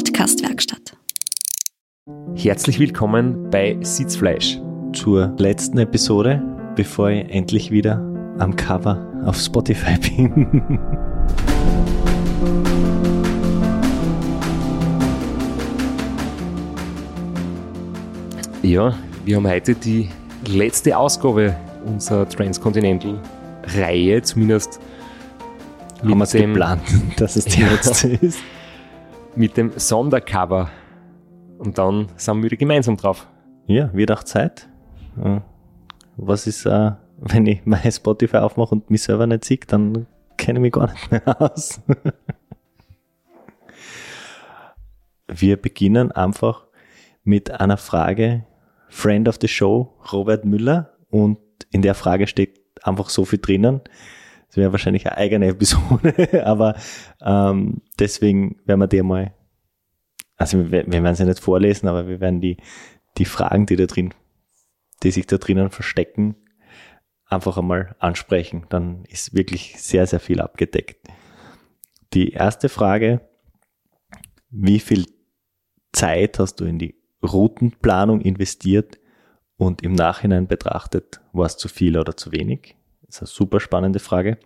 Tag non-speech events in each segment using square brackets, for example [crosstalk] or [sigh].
Podcast-Werkstatt. Herzlich willkommen bei Sitzfleisch. Zur letzten Episode, bevor ich endlich wieder am Cover auf Spotify [laughs] bin. Ja, wir haben heute die letzte Ausgabe unserer Transcontinental-Reihe, zumindest Haben wir mit es dem, geplant, [laughs] dass es die Ja. letzte ist. Mit dem Sondercover. Und dann sind wir gemeinsam drauf. Ja, wird auch Zeit. Was ist, äh, wenn ich mein Spotify aufmache und mich selber nicht sehe, dann kenne ich mich gar nicht mehr aus. [laughs] Wir beginnen einfach mit einer Frage, Friend of the Show, Robert Müller. Und in der Frage steht einfach so viel drinnen. Das wäre wahrscheinlich eine eigene Episode, [laughs] aber ähm, deswegen werden wir die mal, also wir, wir werden sie nicht vorlesen, aber wir werden die, die Fragen, die da drin, die sich da drinnen verstecken, einfach einmal ansprechen. Dann ist wirklich sehr, sehr viel abgedeckt. Die erste Frage, wie viel Zeit hast du in die Routenplanung investiert und im Nachhinein betrachtet, war es zu viel oder zu wenig? Das ist eine super spannende Frage.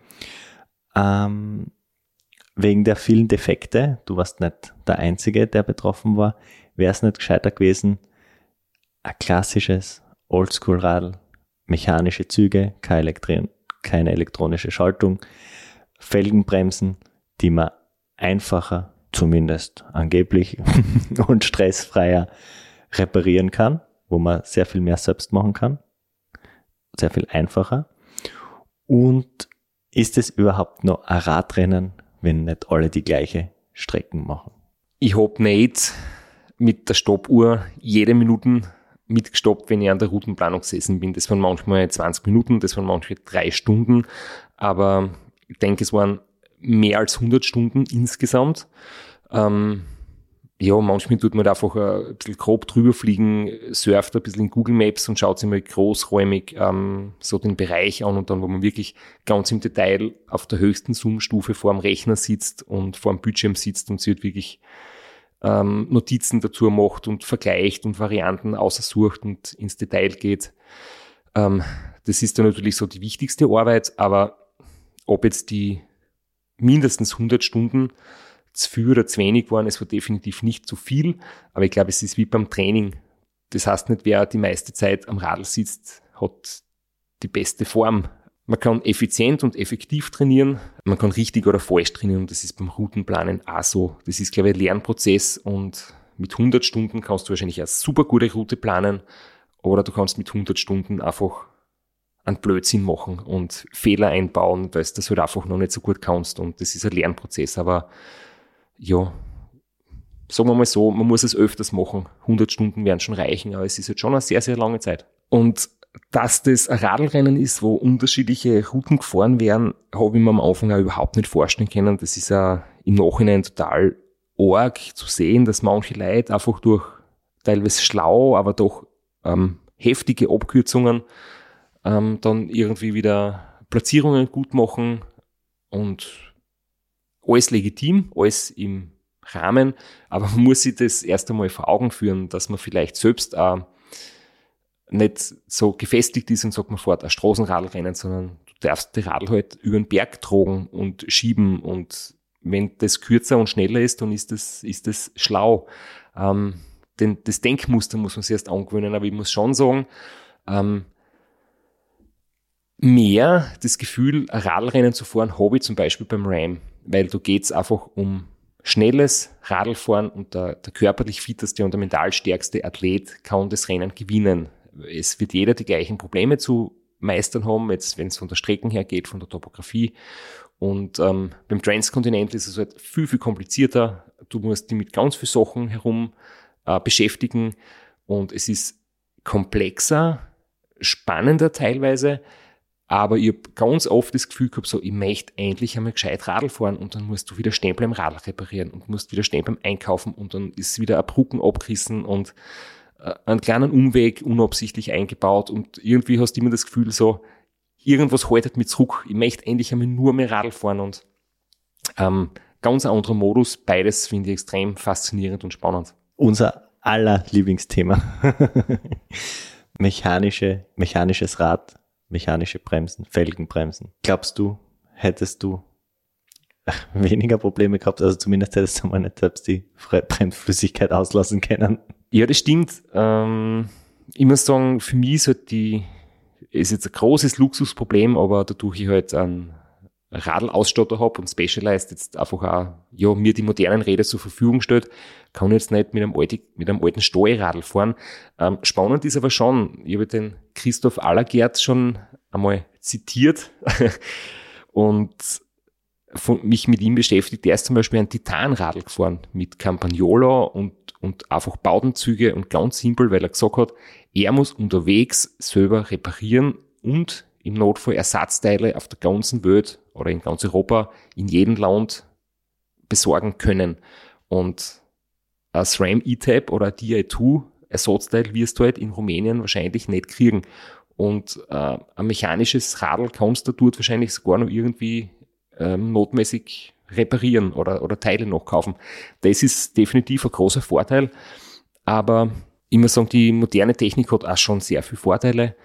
Ähm, wegen der vielen Defekte, du warst nicht der Einzige, der betroffen war, wäre es nicht gescheiter gewesen, ein klassisches Oldschool-Radl, mechanische Züge, keine, Elektri keine elektronische Schaltung, Felgenbremsen, die man einfacher, zumindest angeblich [laughs] und stressfreier reparieren kann, wo man sehr viel mehr selbst machen kann, sehr viel einfacher. Und ist es überhaupt noch ein Radrennen, wenn nicht alle die gleiche Strecken machen? Ich hab nicht mit der Stoppuhr jede Minute mitgestoppt, wenn ich an der Routenplanung gesessen bin. Das waren manchmal 20 Minuten, das waren manchmal drei Stunden, aber ich denke, es waren mehr als 100 Stunden insgesamt. Ähm, ja, manchmal tut man da einfach ein bisschen grob drüber fliegen, surft ein bisschen in Google Maps und schaut sich mal großräumig ähm, so den Bereich an und dann, wo man wirklich ganz im Detail auf der höchsten Zoom-Stufe vor dem Rechner sitzt und vor dem Bildschirm sitzt und sie halt wirklich ähm, Notizen dazu macht und vergleicht und Varianten aussucht und ins Detail geht. Ähm, das ist dann natürlich so die wichtigste Arbeit, aber ob jetzt die mindestens 100 Stunden zu viel oder zu wenig waren, es war definitiv nicht zu viel, aber ich glaube, es ist wie beim Training. Das heißt nicht, wer die meiste Zeit am Radl sitzt, hat die beste Form. Man kann effizient und effektiv trainieren, man kann richtig oder falsch trainieren. Und das ist beim Routenplanen auch so. Das ist, glaube ich, ein Lernprozess. Und mit 100 Stunden kannst du wahrscheinlich eine super gute Route planen. Oder du kannst mit 100 Stunden einfach einen Blödsinn machen und Fehler einbauen, weil du das halt einfach noch nicht so gut kannst. Und das ist ein Lernprozess, aber ja, sagen wir mal so, man muss es öfters machen. 100 Stunden werden schon reichen, aber es ist jetzt schon eine sehr, sehr lange Zeit. Und dass das ein Radlrennen ist, wo unterschiedliche Routen gefahren werden, habe ich mir am Anfang auch überhaupt nicht vorstellen können. Das ist ja im Nachhinein total arg zu sehen, dass manche Leute einfach durch teilweise schlau, aber doch ähm, heftige Abkürzungen ähm, dann irgendwie wieder Platzierungen gut machen und alles legitim, alles im Rahmen, aber man muss sich das erst einmal vor Augen führen, dass man vielleicht selbst auch nicht so gefestigt ist und sagt, man fährt ein Straßenradlrennen, sondern du darfst die Radl halt über den Berg tragen und schieben und wenn das kürzer und schneller ist, dann ist das, ist das schlau. Ähm, denn das Denkmuster muss man sich erst angewöhnen, aber ich muss schon sagen, ähm, mehr das Gefühl, Radlrennen zu fahren, habe ich zum Beispiel beim Ram, weil da geht's einfach um schnelles Radlfahren und der, der körperlich fitteste und der mental stärkste Athlet kann das Rennen gewinnen. Es wird jeder die gleichen Probleme zu meistern haben, jetzt wenn es von der Strecken her geht, von der Topografie. Und ähm, beim Transcontinental ist es halt viel, viel komplizierter. Du musst dich mit ganz vielen Sachen herum äh, beschäftigen und es ist komplexer, spannender teilweise, aber ich habe ganz oft das Gefühl gehabt, so, ich möchte endlich einmal gescheit Radl fahren und dann musst du wieder Stempel im Radl reparieren und musst wieder Stempel im Einkaufen und dann ist wieder ein Brücken abgerissen und äh, einen kleinen Umweg unabsichtlich eingebaut und irgendwie hast du immer das Gefühl so, irgendwas haltet mich zurück. Ich möchte endlich einmal nur mehr Radl fahren und ähm, ganz anderer Modus. Beides finde ich extrem faszinierend und spannend. Unser aller Lieblingsthema. [laughs] Mechanische, mechanisches Rad, mechanische Bremsen, Felgenbremsen. Glaubst du, hättest du [laughs] weniger Probleme gehabt, also zumindest hättest du mal nicht selbst die Bremsflüssigkeit auslassen können? Ja, das stimmt. Ähm, ich muss sagen, für mich ist halt die, ist jetzt ein großes Luxusproblem, aber dadurch ich halt einen Radlausstatter habe und Specialized jetzt einfach auch, ja, mir die modernen Räder zur Verfügung stellt, kann ich jetzt nicht mit einem, alten, mit einem alten Steuerradl fahren. Ähm, spannend ist aber schon, ich habe den Christoph Allergert schon einmal zitiert [laughs] und von, mich mit ihm beschäftigt. Der ist zum Beispiel ein Titanradl gefahren mit Campagnola und, und einfach Baudenzüge und ganz simpel, weil er gesagt hat, er muss unterwegs selber reparieren und im Notfall Ersatzteile auf der ganzen Welt oder in ganz Europa in jedem Land besorgen können. Und ein SRAM E-Tab oder ein DI2 Ersatzteil wirst du halt in Rumänien wahrscheinlich nicht kriegen. Und äh, ein mechanisches Radl kannst du dort wahrscheinlich sogar noch irgendwie ähm, notmäßig reparieren oder, oder Teile noch kaufen. Das ist definitiv ein großer Vorteil. Aber muss sagen, die moderne Technik hat auch schon sehr viele Vorteile.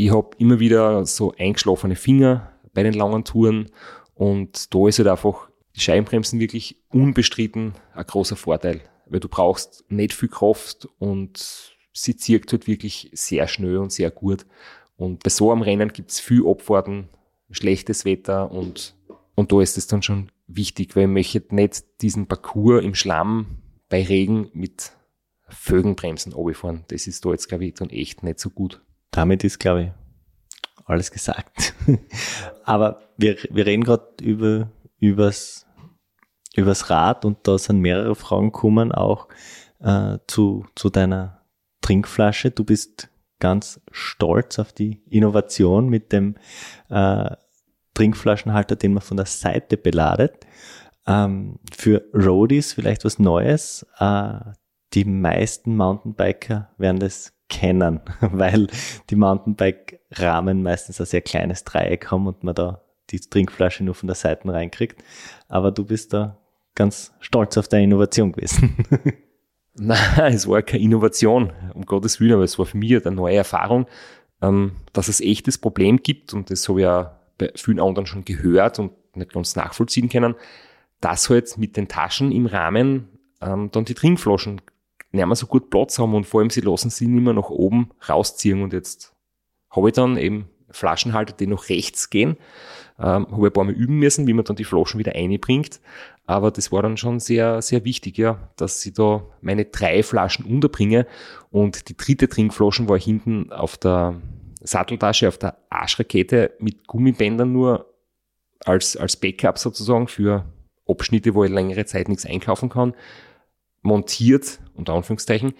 Ich habe immer wieder so eingeschlafene Finger bei den langen Touren und da ist halt einfach die Scheibenbremsen wirklich unbestritten ein großer Vorteil, weil du brauchst nicht viel Kraft und sie zirkt halt wirklich sehr schnell und sehr gut. Und bei so einem Rennen gibt es viel Abfahrten, schlechtes Wetter und, und da ist es dann schon wichtig, weil ich möchte nicht diesen Parcours im Schlamm bei Regen mit Fögenbremsen runterfahren. Das ist da jetzt, glaube ich, dann echt nicht so gut. Damit ist, glaube ich, alles gesagt. [laughs] Aber wir, wir reden gerade über, übers, übers Rad und da sind mehrere Fragen gekommen, auch äh, zu, zu deiner Trinkflasche. Du bist ganz stolz auf die Innovation mit dem äh, Trinkflaschenhalter, den man von der Seite beladet. Ähm, für Roadies vielleicht was Neues. Äh, die meisten Mountainbiker werden das kennen, [laughs] weil die Mountainbike-Rahmen meistens ein sehr kleines Dreieck haben und man da die Trinkflasche nur von der Seite reinkriegt. Aber du bist da ganz stolz auf deine Innovation gewesen. [laughs] Nein, es war keine Innovation, um Gottes Willen, aber es war für mich eine neue Erfahrung, ähm, dass es echtes Problem gibt und das habe ich ja bei vielen anderen schon gehört und nicht ganz nachvollziehen können, dass halt mit den Taschen im Rahmen ähm, dann die Trinkflaschen nicht mehr so gut Platz haben und vor allem sie lassen sie nicht mehr nach oben rausziehen und jetzt habe ich dann eben Flaschenhalter, die nach rechts gehen, ähm, habe ein paar Mal üben müssen, wie man dann die Flaschen wieder einbringt, aber das war dann schon sehr, sehr wichtig, ja, dass ich da meine drei Flaschen unterbringe. Und die dritte Trinkflaschen war hinten auf der Satteltasche, auf der Arschrakete mit Gummibändern nur als, als Backup sozusagen für Abschnitte, wo ich längere Zeit nichts einkaufen kann montiert, unter Anführungszeichen,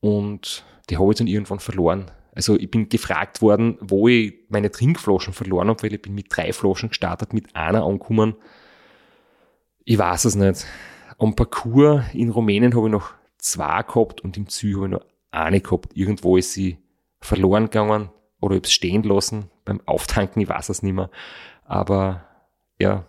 und die habe ich dann irgendwann verloren. Also ich bin gefragt worden, wo ich meine Trinkflaschen verloren habe, weil ich bin mit drei Flaschen gestartet, mit einer angekommen. Ich weiß es nicht. Am Parcours in Rumänien habe ich noch zwei gehabt und im Ziel habe ich noch eine gehabt. Irgendwo ist sie verloren gegangen oder ich habe es stehen lassen beim Auftanken, ich weiß es nicht mehr. Aber ja,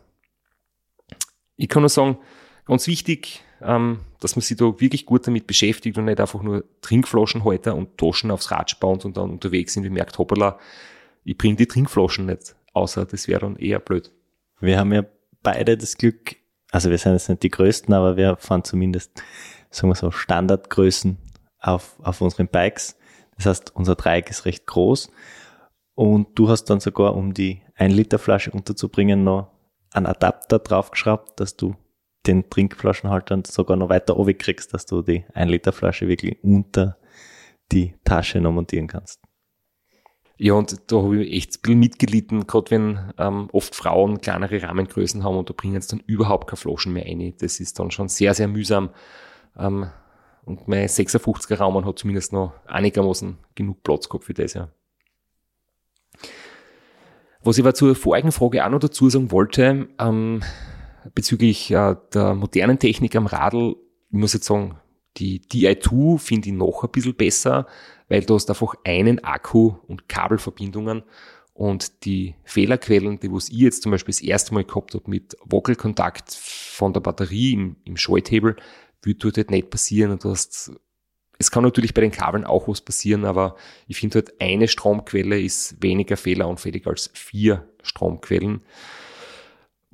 ich kann nur sagen, ganz wichtig, ähm, dass man sich da wirklich gut damit beschäftigt und nicht einfach nur Trinkflaschenhalter und Taschen aufs Rad spannt und dann unterwegs sind und merkt, hoppala, ich bringe die Trinkflaschen nicht, außer das wäre dann eher blöd. Wir haben ja beide das Glück, also wir sind jetzt nicht die Größten, aber wir fahren zumindest, sagen wir so, Standardgrößen auf, auf unseren Bikes. Das heißt, unser Dreieck ist recht groß und du hast dann sogar, um die 1 Liter Flasche unterzubringen, noch einen Adapter draufgeschraubt, dass du den Trinkflaschenhalter sogar noch weiter kriegst, dass du die 1 Liter Flasche wirklich unter die Tasche noch montieren kannst. Ja, und da habe ich echt ein bisschen mitgelitten, gerade wenn ähm, oft Frauen kleinere Rahmengrößen haben und da bringen jetzt dann überhaupt keine Flaschen mehr rein. Das ist dann schon sehr, sehr mühsam. Ähm, und mein 56er Raum hat zumindest noch einigermaßen genug Platz gehabt für das, ja. Was ich aber zur vorigen Frage auch noch dazu sagen wollte, ähm, bezüglich äh, der modernen Technik am Radl, ich muss jetzt sagen, die Di2 finde ich noch ein bisschen besser, weil du hast einfach einen Akku und Kabelverbindungen Und die Fehlerquellen, die was ich jetzt zum Beispiel das erste Mal gehabt habe mit Wackelkontakt von der Batterie im, im Schalthebel, wird dort halt nicht passieren. Und du hast, es kann natürlich bei den Kabeln auch was passieren, aber ich finde halt eine Stromquelle ist weniger fehleranfällig als vier Stromquellen.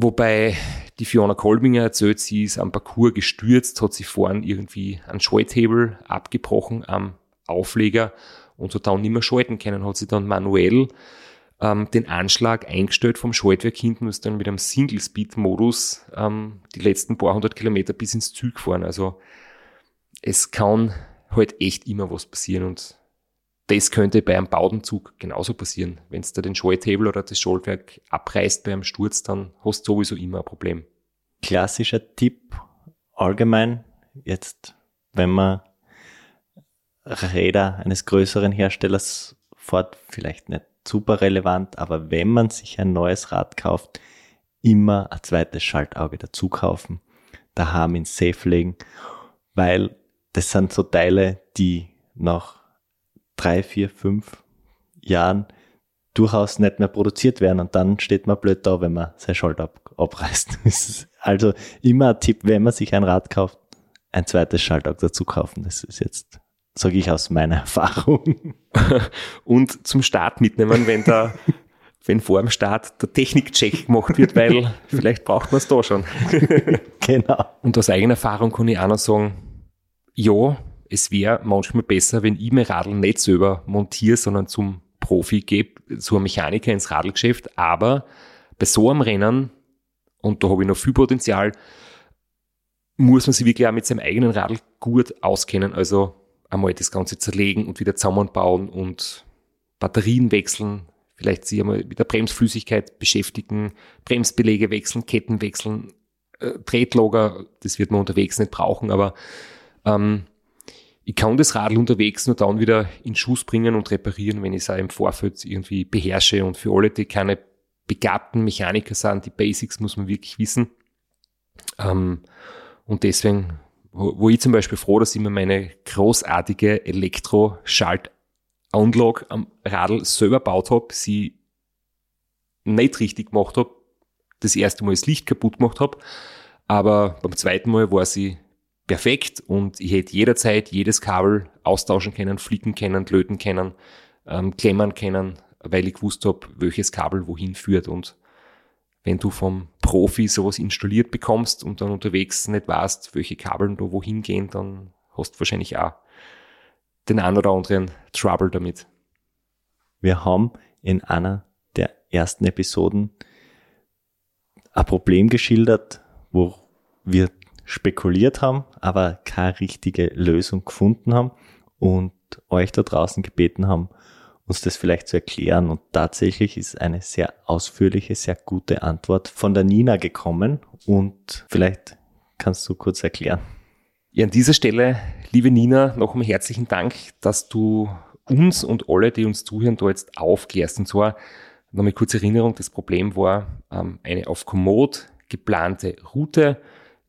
Wobei die Fiona Kolbinger erzählt, sie ist am Parcours gestürzt, hat sich vorn irgendwie einen Schalthebel abgebrochen am Aufleger und hat dann nicht mehr schalten können, hat sie dann manuell ähm, den Anschlag eingestellt vom Schaltwerk hinten, ist dann mit einem Single-Speed-Modus ähm, die letzten paar hundert Kilometer bis ins Ziel gefahren. Also es kann halt echt immer was passieren und das könnte bei einem Baudenzug genauso passieren. Wenn da den Schalthebel oder das Schaltwerk abreißt bei einem Sturz, dann hast du sowieso immer ein Problem. Klassischer Tipp allgemein, jetzt wenn man Räder eines größeren Herstellers fährt, vielleicht nicht super relevant, aber wenn man sich ein neues Rad kauft, immer ein zweites Schaltauge dazu kaufen, daheim ins Safe legen, weil das sind so Teile, die nach drei, vier, fünf Jahren durchaus nicht mehr produziert werden und dann steht man blöd da, wenn man sein Schalt ab, abreißt. [laughs] also immer ein Tipp, wenn man sich ein Rad kauft, ein zweites Schaltauge dazu kaufen. Das ist jetzt sage ich aus meiner [laughs] Erfahrung. Und zum Start mitnehmen, wenn da, [laughs] wenn vor dem Start der Technikcheck gemacht wird, weil vielleicht braucht man es da schon. genau. Und aus eigener Erfahrung kann ich auch noch sagen, ja, es wäre manchmal besser, wenn ich mein Radl nicht selber montiere, sondern zum Profi gebe, zu einem Mechaniker ins Radlgeschäft. Aber bei so einem Rennen, und da habe ich noch viel Potenzial, muss man sich wirklich auch mit seinem eigenen Radl gut auskennen. Also einmal das Ganze zerlegen und wieder zusammenbauen und Batterien wechseln, vielleicht sich einmal mit der Bremsflüssigkeit beschäftigen, Bremsbelege wechseln, Ketten wechseln, äh, Tretlager, das wird man unterwegs nicht brauchen, aber ähm, ich kann das Radl unterwegs nur dann wieder in Schuss bringen und reparieren, wenn ich es auch im Vorfeld irgendwie beherrsche. Und für alle, die keine begabten Mechaniker sind, die Basics muss man wirklich wissen. Ähm, und deswegen wo, wo ich zum Beispiel froh, dass ich mir meine großartige Elektro-Schalt-Anlage am Radl selber gebaut habe, sie nicht richtig gemacht habe, das erste Mal das Licht kaputt gemacht habe, aber beim zweiten Mal war sie perfekt und ich hätte jederzeit jedes Kabel austauschen können, flicken können, löten können, ähm, klemmern können, weil ich gewusst habe, welches Kabel wohin führt und wenn du vom Profi sowas installiert bekommst und dann unterwegs nicht weißt, welche Kabeln da wohin gehen, dann hast du wahrscheinlich auch den einen oder anderen Trouble damit. Wir haben in einer der ersten Episoden ein Problem geschildert, wo wir spekuliert haben, aber keine richtige Lösung gefunden haben und euch da draußen gebeten haben, uns das vielleicht zu erklären. Und tatsächlich ist eine sehr ausführliche, sehr gute Antwort von der Nina gekommen. Und vielleicht kannst du kurz erklären. Ja, an dieser Stelle, liebe Nina, noch einmal herzlichen Dank, dass du uns und alle, die uns zuhören, da jetzt aufklärst. Und zwar nochmal kurze Erinnerung, das Problem war, ähm, eine auf Komoot geplante Route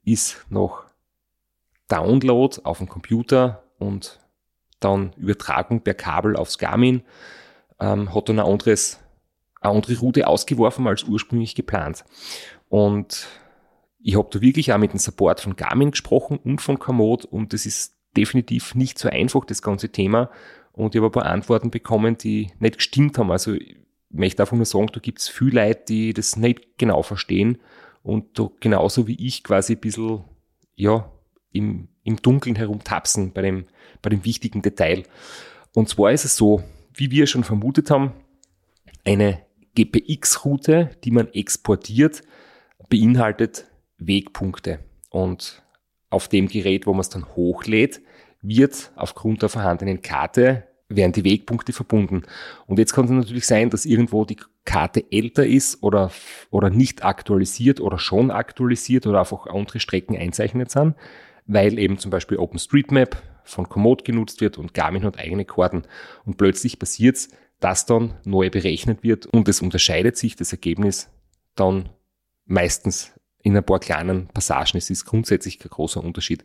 ist noch Download auf dem Computer und dann Übertragung per Kabel aufs Garmin, ähm, hat dann ein anderes, eine andere Route ausgeworfen als ursprünglich geplant. Und ich habe da wirklich auch mit dem Support von Garmin gesprochen und von Komoot und das ist definitiv nicht so einfach, das ganze Thema. Und ich habe ein paar Antworten bekommen, die nicht gestimmt haben. Also ich möchte einfach nur sagen, da gibt es viele Leute, die das nicht genau verstehen und da genauso wie ich quasi ein bisschen, ja, im, im Dunkeln herumtapsen bei dem, bei dem wichtigen Detail. Und zwar ist es so, wie wir schon vermutet haben, eine GPX-Route, die man exportiert, beinhaltet Wegpunkte. Und auf dem Gerät, wo man es dann hochlädt, wird aufgrund der vorhandenen Karte werden die Wegpunkte verbunden. Und jetzt kann es natürlich sein, dass irgendwo die Karte älter ist oder, oder nicht aktualisiert oder schon aktualisiert oder einfach andere Strecken einzeichnet sind weil eben zum Beispiel OpenStreetMap von Komoot genutzt wird und Garmin hat eigene Karten. Und plötzlich passiert es, dass dann neu berechnet wird und es unterscheidet sich das Ergebnis dann meistens in ein paar kleinen Passagen. Es ist grundsätzlich kein großer Unterschied.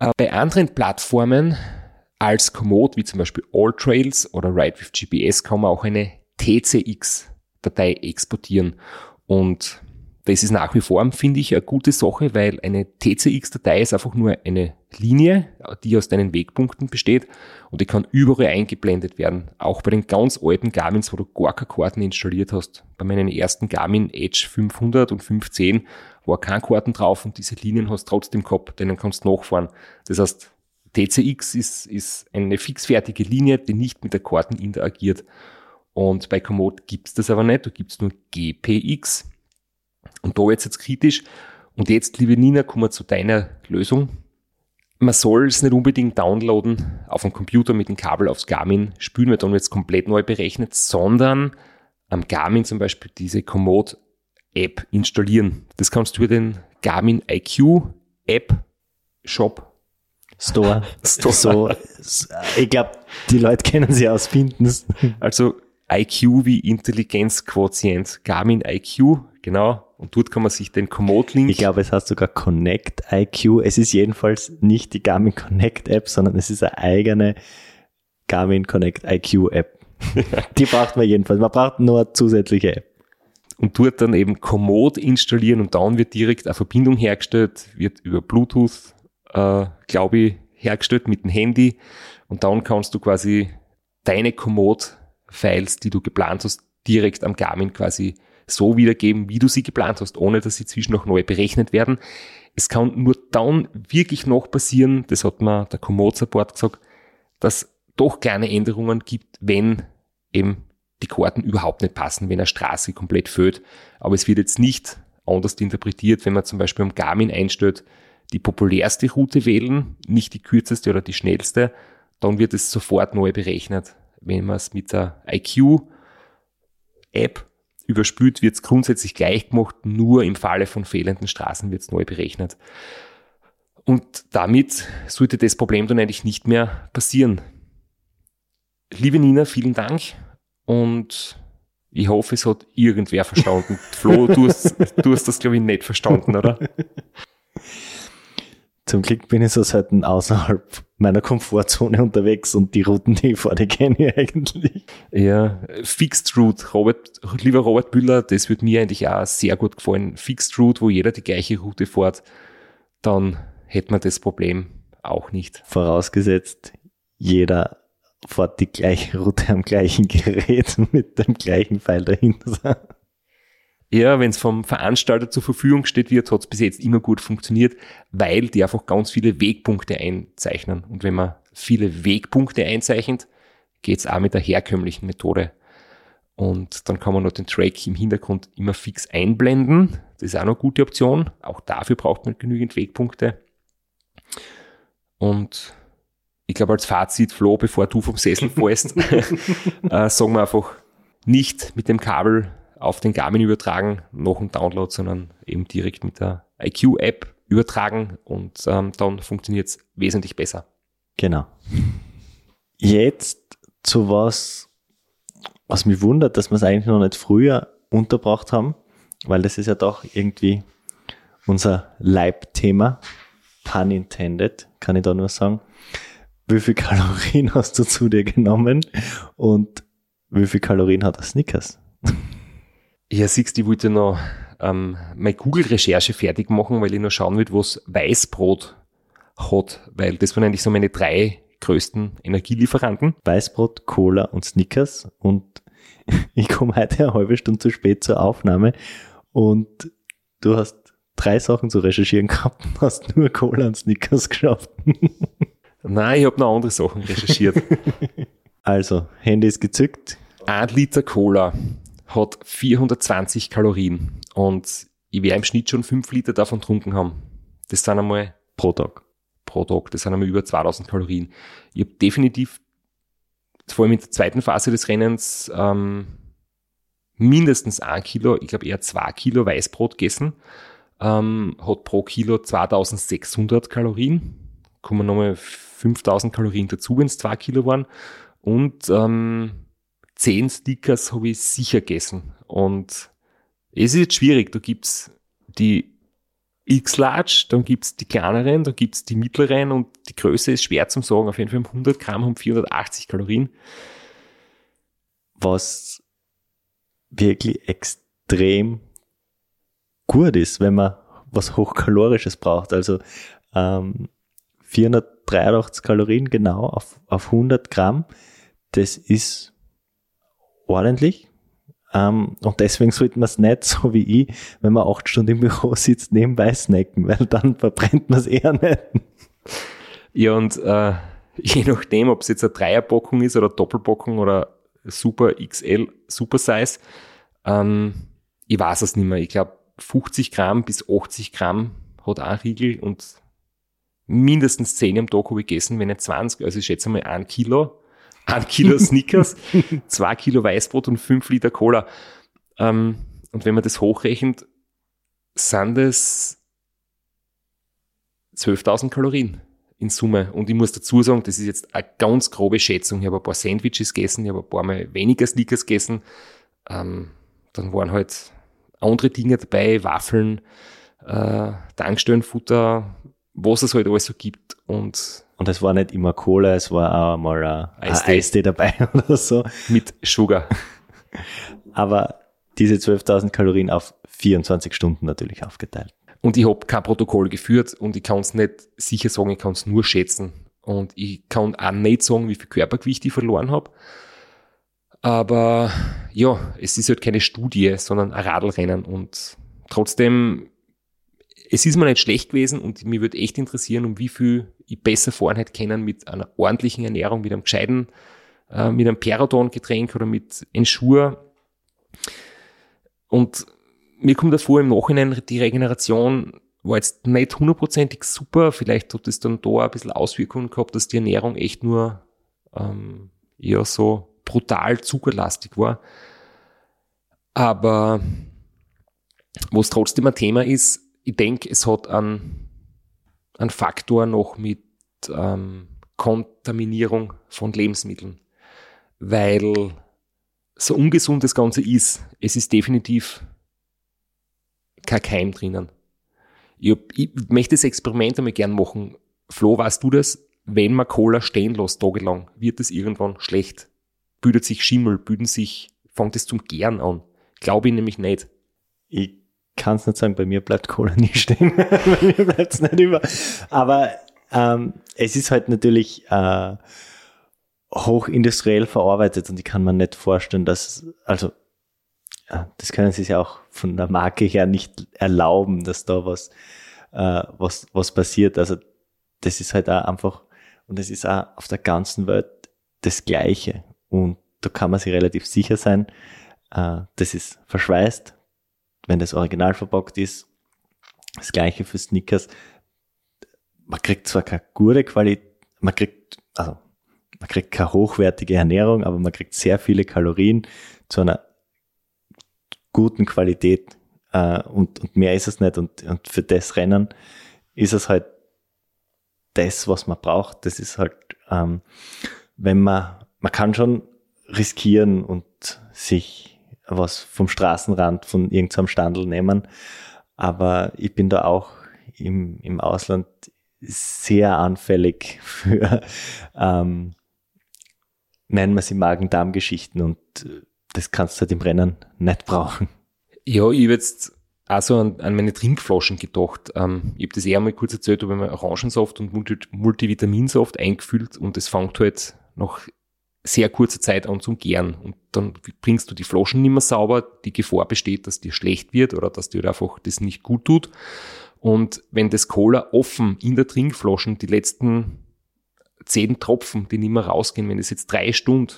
Äh, bei anderen Plattformen als Komoot, wie zum Beispiel AllTrails oder Ride with GPS, kann man auch eine TCX-Datei exportieren. Und das ist nach wie vor, finde ich, eine gute Sache, weil eine TCX-Datei ist einfach nur eine Linie, die aus deinen Wegpunkten besteht und die kann überall eingeblendet werden. Auch bei den ganz alten Garmins, wo du gar keine Karten installiert hast. Bei meinen ersten Garmin Edge 500 und 510 war keine Karten drauf und diese Linien hast du trotzdem gehabt, denen kannst du nachfahren. Das heißt, TCX ist, ist eine fixfertige Linie, die nicht mit der Karten interagiert. Und bei Komoot gibt's das aber nicht, da gibt's nur GPX. Und da jetzt jetzt kritisch. Und jetzt, liebe Nina, kommen wir zu deiner Lösung. Man soll es nicht unbedingt downloaden auf dem Computer mit dem Kabel aufs Garmin spülen, weil dann wird es komplett neu berechnet, sondern am Garmin zum Beispiel diese Komoot App installieren. Das kannst du über den Garmin IQ App Shop Store. [laughs] Store. So, ich glaube, die Leute kennen sie aus Findens. Also IQ wie Intelligenzquotient, Garmin IQ, genau. Und dort kann man sich den Komoot-Link. Ich glaube, es heißt sogar Connect IQ. Es ist jedenfalls nicht die Garmin Connect App, sondern es ist eine eigene Garmin Connect IQ App. [laughs] die braucht man jedenfalls. Man braucht nur eine zusätzliche App. Und dort dann eben Komoot installieren und dann wird direkt eine Verbindung hergestellt, wird über Bluetooth, äh, glaube ich, hergestellt mit dem Handy. Und dann kannst du quasi deine Komoot-Files, die du geplant hast, direkt am Garmin quasi so wiedergeben, wie du sie geplant hast, ohne dass sie zwischen noch neu berechnet werden. Es kann nur dann wirklich noch passieren, das hat mir der Komoot Support gesagt, dass doch kleine Änderungen gibt, wenn eben die Karten überhaupt nicht passen, wenn eine Straße komplett fehlt. Aber es wird jetzt nicht anders interpretiert, wenn man zum Beispiel am Garmin einstellt, die populärste Route wählen, nicht die kürzeste oder die schnellste, dann wird es sofort neu berechnet. Wenn man es mit der IQ-App überspült, wird es grundsätzlich gleich gemacht, nur im Falle von fehlenden Straßen wird es neu berechnet. Und damit sollte das Problem dann eigentlich nicht mehr passieren. Liebe Nina, vielen Dank und ich hoffe, es hat irgendwer verstanden. [laughs] Flo, du hast, du hast das, glaube ich, nicht verstanden, oder? [laughs] Zum Glück bin ich so seit außerhalb meiner Komfortzone unterwegs und die Routen, die ich fahre, die [laughs] kenne ich eigentlich. Ja, Fixed Route, Robert, lieber Robert Büller, das wird mir eigentlich auch sehr gut gefallen. Fixed Route, wo jeder die gleiche Route fährt, dann hätte man das Problem auch nicht. Vorausgesetzt, jeder fährt die gleiche Route am gleichen Gerät [laughs] mit dem gleichen Pfeil dahinter. Ja, wenn es vom Veranstalter zur Verfügung steht wird, hat es bis jetzt immer gut funktioniert, weil die einfach ganz viele Wegpunkte einzeichnen. Und wenn man viele Wegpunkte einzeichnet, geht es auch mit der herkömmlichen Methode. Und dann kann man noch den Track im Hintergrund immer fix einblenden. Das ist auch noch eine gute Option. Auch dafür braucht man genügend Wegpunkte. Und ich glaube, als Fazit, Flo, bevor du vom Sessel fährst, [laughs] äh, sagen wir einfach nicht mit dem Kabel auf den Garmin übertragen, noch ein Download, sondern eben direkt mit der IQ-App übertragen und ähm, dann funktioniert es wesentlich besser. Genau. Jetzt zu was, was mich wundert, dass wir es eigentlich noch nicht früher unterbracht haben, weil das ist ja doch irgendwie unser Leibthema. Pun intended, kann ich da nur sagen. Wie viel Kalorien [laughs] hast du zu dir genommen und wie viel Kalorien hat der Snickers? Ja, siehst ich wollte noch ähm, meine Google-Recherche fertig machen, weil ich noch schauen will, was Weißbrot hat, weil das waren eigentlich so meine drei größten Energielieferanten. Weißbrot, Cola und Snickers und [laughs] ich komme heute eine halbe Stunde zu spät zur Aufnahme und du hast drei Sachen zu recherchieren gehabt und hast nur Cola und Snickers geschafft. [laughs] Nein, ich habe noch andere Sachen recherchiert. [laughs] also, Handy ist gezückt. Ein Liter Cola hat 420 Kalorien und ich werde im Schnitt schon 5 Liter davon getrunken haben. Das sind einmal pro Tag. Pro Tag, das sind einmal über 2000 Kalorien. Ich habe definitiv, vor allem in der zweiten Phase des Rennens, ähm, mindestens ein Kilo, ich glaube eher zwei Kilo Weißbrot gegessen. Ähm, hat pro Kilo 2600 Kalorien. Kommen nochmal 5000 Kalorien dazu, wenn es zwei Kilo waren. Und ähm, zehn Stickers habe ich sicher gegessen. Und es ist jetzt schwierig. Da gibt's die X-Large, dann gibt's die kleineren, dann gibt's die mittleren und die Größe ist schwer zum sagen. Auf jeden Fall 100 Gramm haben 480 Kalorien. Was wirklich extrem gut ist, wenn man was Hochkalorisches braucht. Also ähm, 483 Kalorien genau auf, auf 100 Gramm, das ist ordentlich. Ähm, und deswegen sollte man es nicht, so wie ich, wenn man acht Stunden im Büro sitzt, nebenbei snacken, weil dann verbrennt man es eher nicht. Ja, und äh, [laughs] je nachdem, ob es jetzt eine Dreierpackung ist oder Doppelpackung oder Super XL, Super Size, ähm, ich weiß es nicht mehr. Ich glaube, 50 Gramm bis 80 Gramm hat ein Riegel und mindestens 10 am Tag habe ich gegessen, wenn nicht 20. Also ich schätze mal ein Kilo. Ein Kilo [laughs] Snickers, zwei Kilo Weißbrot und fünf Liter Cola. Ähm, und wenn man das hochrechnet, sind es 12.000 Kalorien in Summe. Und ich muss dazu sagen, das ist jetzt eine ganz grobe Schätzung. Ich habe ein paar Sandwiches gegessen, ich habe ein paar Mal weniger Snickers gegessen. Ähm, dann waren halt andere Dinge dabei, Waffeln, äh, Tankstellenfutter, was es halt alles so gibt. Und, und es war nicht immer Cola, es war auch mal ein Eistee, ein Eistee dabei [laughs] oder so. Mit Sugar. Aber diese 12.000 Kalorien auf 24 Stunden natürlich aufgeteilt. Und ich habe kein Protokoll geführt und ich kann es nicht sicher sagen, ich kann es nur schätzen. Und ich kann auch nicht sagen, wie viel Körpergewicht ich verloren habe. Aber ja, es ist halt keine Studie, sondern ein Radlrennen. Und trotzdem, es ist mir nicht schlecht gewesen und mir würde echt interessieren, um wie viel ich besser fahren hätte können mit einer ordentlichen Ernährung, mit einem gescheiten, äh, mit einem Perodon-Getränk oder mit Ensure. Und mir kommt davor im Nachhinein, die Regeneration war jetzt nicht hundertprozentig super. Vielleicht hat es dann da ein bisschen Auswirkungen gehabt, dass die Ernährung echt nur ähm, eher so brutal zuckerlastig war. Aber was trotzdem ein Thema ist, ich denke, es hat einen, einen Faktor noch mit ähm, Kontaminierung von Lebensmitteln. Weil so ungesund das Ganze ist, es ist definitiv kein Keim drinnen. Ich, hab, ich möchte das Experiment einmal gern machen. Flo, weißt du das? Wenn man Cola stehen lässt, tagelang, wird es irgendwann schlecht. Büdet sich Schimmel, büden sich, fängt es zum Gern an. Glaube ich nämlich nicht. Ich kann es nicht sagen, bei mir bleibt Cola nie stehen. [laughs] bei mir bleibt es nicht über. Aber ähm, es ist halt natürlich äh, hochindustriell verarbeitet und ich kann mir nicht vorstellen, dass, also ja, das können sie sich auch von der Marke her nicht erlauben, dass da was, äh, was, was passiert. Also das ist halt auch einfach, und es ist auch auf der ganzen Welt das Gleiche. Und da kann man sich relativ sicher sein, äh, das ist verschweißt, wenn das Original verpackt ist. Das Gleiche für Snickers. Man kriegt zwar keine gute Qualität, man kriegt, also, man kriegt keine hochwertige Ernährung, aber man kriegt sehr viele Kalorien zu einer guten Qualität äh, und, und mehr ist es nicht. Und, und für das Rennen ist es halt das, was man braucht. Das ist halt, ähm, wenn man, man kann schon riskieren und sich was vom Straßenrand von irgendeinem Standel nehmen, aber ich bin da auch im, im Ausland sehr anfällig für, ähm, nennen wir sie Magen-Darm-Geschichten und das kannst du halt im Rennen nicht brauchen. Ja, ich habe jetzt also an, an meine Trinkflaschen gedacht. Ähm, ich habe das eher mal kurz erzählt, habe ich Orangensaft und Multi Multivitaminsaft eingefüllt und es fängt halt nach sehr kurzer Zeit an zum Gären. Und dann bringst du die Flaschen nicht mehr sauber. Die Gefahr besteht, dass dir schlecht wird oder dass dir einfach das nicht gut tut. Und wenn das Cola offen in der Trinkflaschen die letzten zehn Tropfen, die nicht mehr rausgehen, wenn es jetzt drei Stunden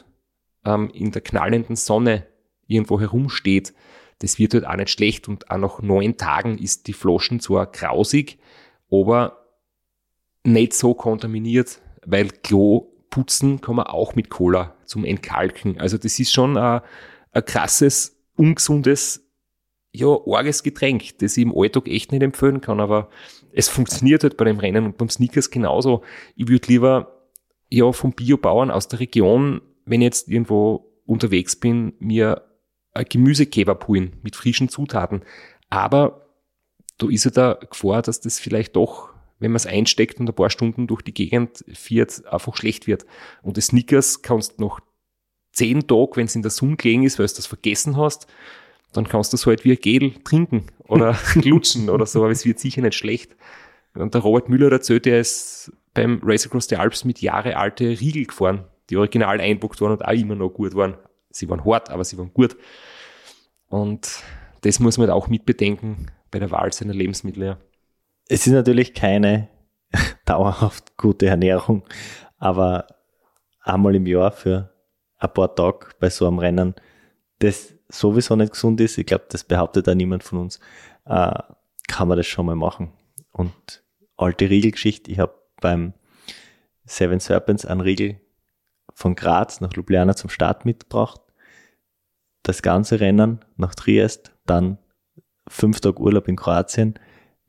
ähm, in der knallenden Sonne irgendwo herumsteht, das wird halt auch nicht schlecht und auch nach neun Tagen ist die Flaschen zwar grausig, aber nicht so kontaminiert, weil Klo putzen kann man auch mit Cola zum Entkalken. Also das ist schon ein, ein krasses, ungesundes, ja, arges Getränk, das ich im Alltag echt nicht empfehlen kann, aber es funktioniert halt bei dem Rennen und beim Sneakers genauso. Ich würde lieber ja vom Biobauern aus der Region wenn ich jetzt irgendwo unterwegs bin, mir ein Gemüsekebab holen mit frischen Zutaten. Aber da ist ja da Gefahr, dass das vielleicht doch, wenn man es einsteckt und ein paar Stunden durch die Gegend fährt, einfach schlecht wird. Und das Snickers kannst du noch zehn Tage, wenn es in der Sonne gelegen ist, weil du das vergessen hast, dann kannst du es halt wie ein Gel trinken oder [laughs] [laughs] lutschen oder so, aber es wird sicher nicht schlecht. Und der Robert Müller erzählt, er ist beim Race Across the Alps mit Jahre alte Riegel gefahren, die original einbuckt waren und auch immer noch gut waren. Sie waren hart, aber sie waren gut. Und das muss man halt auch mitbedenken bei der Wahl seiner Lebensmittel. Ja. Es ist natürlich keine [laughs] dauerhaft gute Ernährung, aber einmal im Jahr für ein paar Tage bei so einem Rennen, das sowieso nicht gesund ist, ich glaube, das behauptet auch niemand von uns, äh, kann man das schon mal machen. Und alte Riegelgeschichte, ich habe beim Seven Serpents einen Riegel von Graz nach Ljubljana zum Start mitgebracht. Das ganze Rennen nach Triest, dann fünf Tage Urlaub in Kroatien,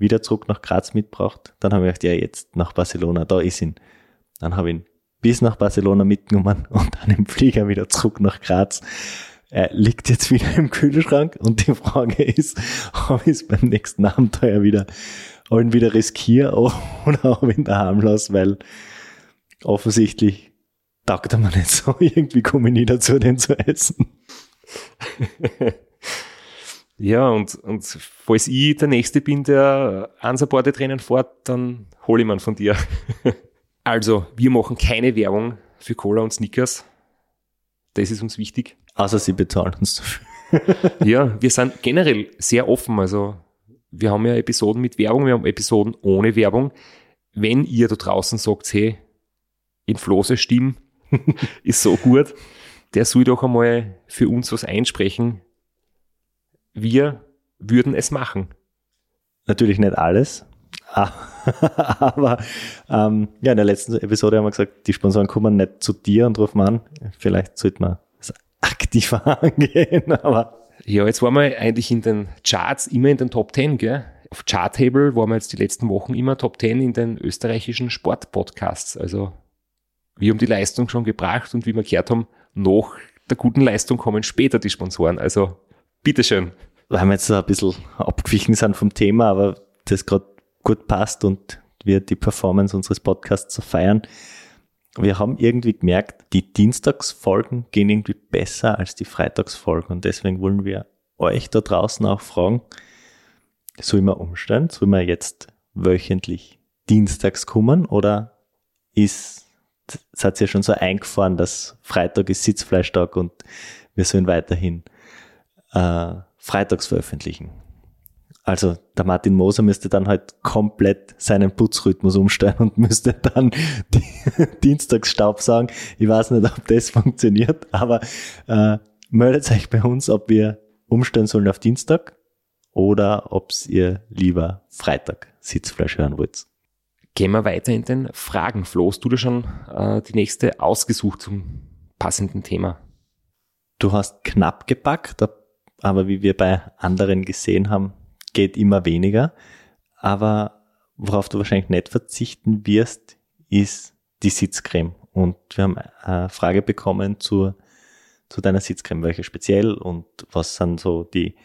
wieder zurück nach Graz mitgebracht. Dann habe ich gedacht, ja, jetzt nach Barcelona, da ist ihn. Dann habe ich ihn bis nach Barcelona mitgenommen [laughs] und dann im Flieger wieder zurück nach Graz. Er liegt jetzt wieder im Kühlschrank und die Frage ist, [laughs] ob ich es beim nächsten Abenteuer wieder, ob ihn wieder riskiere [laughs] oder ob ich ihn daheim lasse, weil offensichtlich taugt er mir nicht so. Irgendwie komme ich nie dazu, den zu essen. Ja, und, und falls ich der Nächste bin, der Ansaporde-Tränen fährt, dann hole ich man von dir. [laughs] also, wir machen keine Werbung für Cola und Snickers. Das ist uns wichtig. Außer sie bezahlen uns dafür. [laughs] ja, wir sind generell sehr offen. Also, wir haben ja Episoden mit Werbung, wir haben Episoden ohne Werbung. Wenn ihr da draußen sagt, hey, in Flose Stimme [laughs] ist so gut, der soll doch einmal für uns was einsprechen wir würden es machen. Natürlich nicht alles. [laughs] Aber ähm, ja, in der letzten Episode haben wir gesagt, die Sponsoren kommen nicht zu dir und rufen an. Vielleicht sollte man es aktiver [laughs] angehen, aber. Ja, jetzt waren wir eigentlich in den Charts immer in den Top 10, gell? Auf Charttable waren wir jetzt die letzten Wochen immer Top 10 in den österreichischen Sportpodcasts. Also wir haben die Leistung schon gebracht und wie wir gehört haben, nach der guten Leistung kommen später die Sponsoren. Also bitteschön weil wir jetzt ein bisschen abgewichen sind vom Thema, aber das gerade gut passt und wir die Performance unseres Podcasts feiern. Wir haben irgendwie gemerkt, die Dienstagsfolgen gehen irgendwie besser als die Freitagsfolgen und deswegen wollen wir euch da draußen auch fragen, soll man umstellen? Soll man jetzt wöchentlich dienstags kommen oder ist, seid ihr schon so eingefahren, dass Freitag ist Sitzfleischtag und wir sollen weiterhin äh, freitags veröffentlichen. Also der Martin Moser müsste dann halt komplett seinen Putzrhythmus umstellen und müsste dann [laughs] die Dienstagsstaub sagen. Ich weiß nicht, ob das funktioniert, aber äh, meldet euch bei uns, ob wir umstellen sollen auf Dienstag oder ob ihr lieber Freitag Sitzfleisch hören wollt. Gehen wir weiter in den Fragen. Flo, du da schon äh, die nächste ausgesucht zum passenden Thema? Du hast knapp gepackt, aber wie wir bei anderen gesehen haben, geht immer weniger. Aber worauf du wahrscheinlich nicht verzichten wirst, ist die Sitzcreme. Und wir haben eine Frage bekommen zu, zu deiner Sitzcreme, welche speziell und was sind so die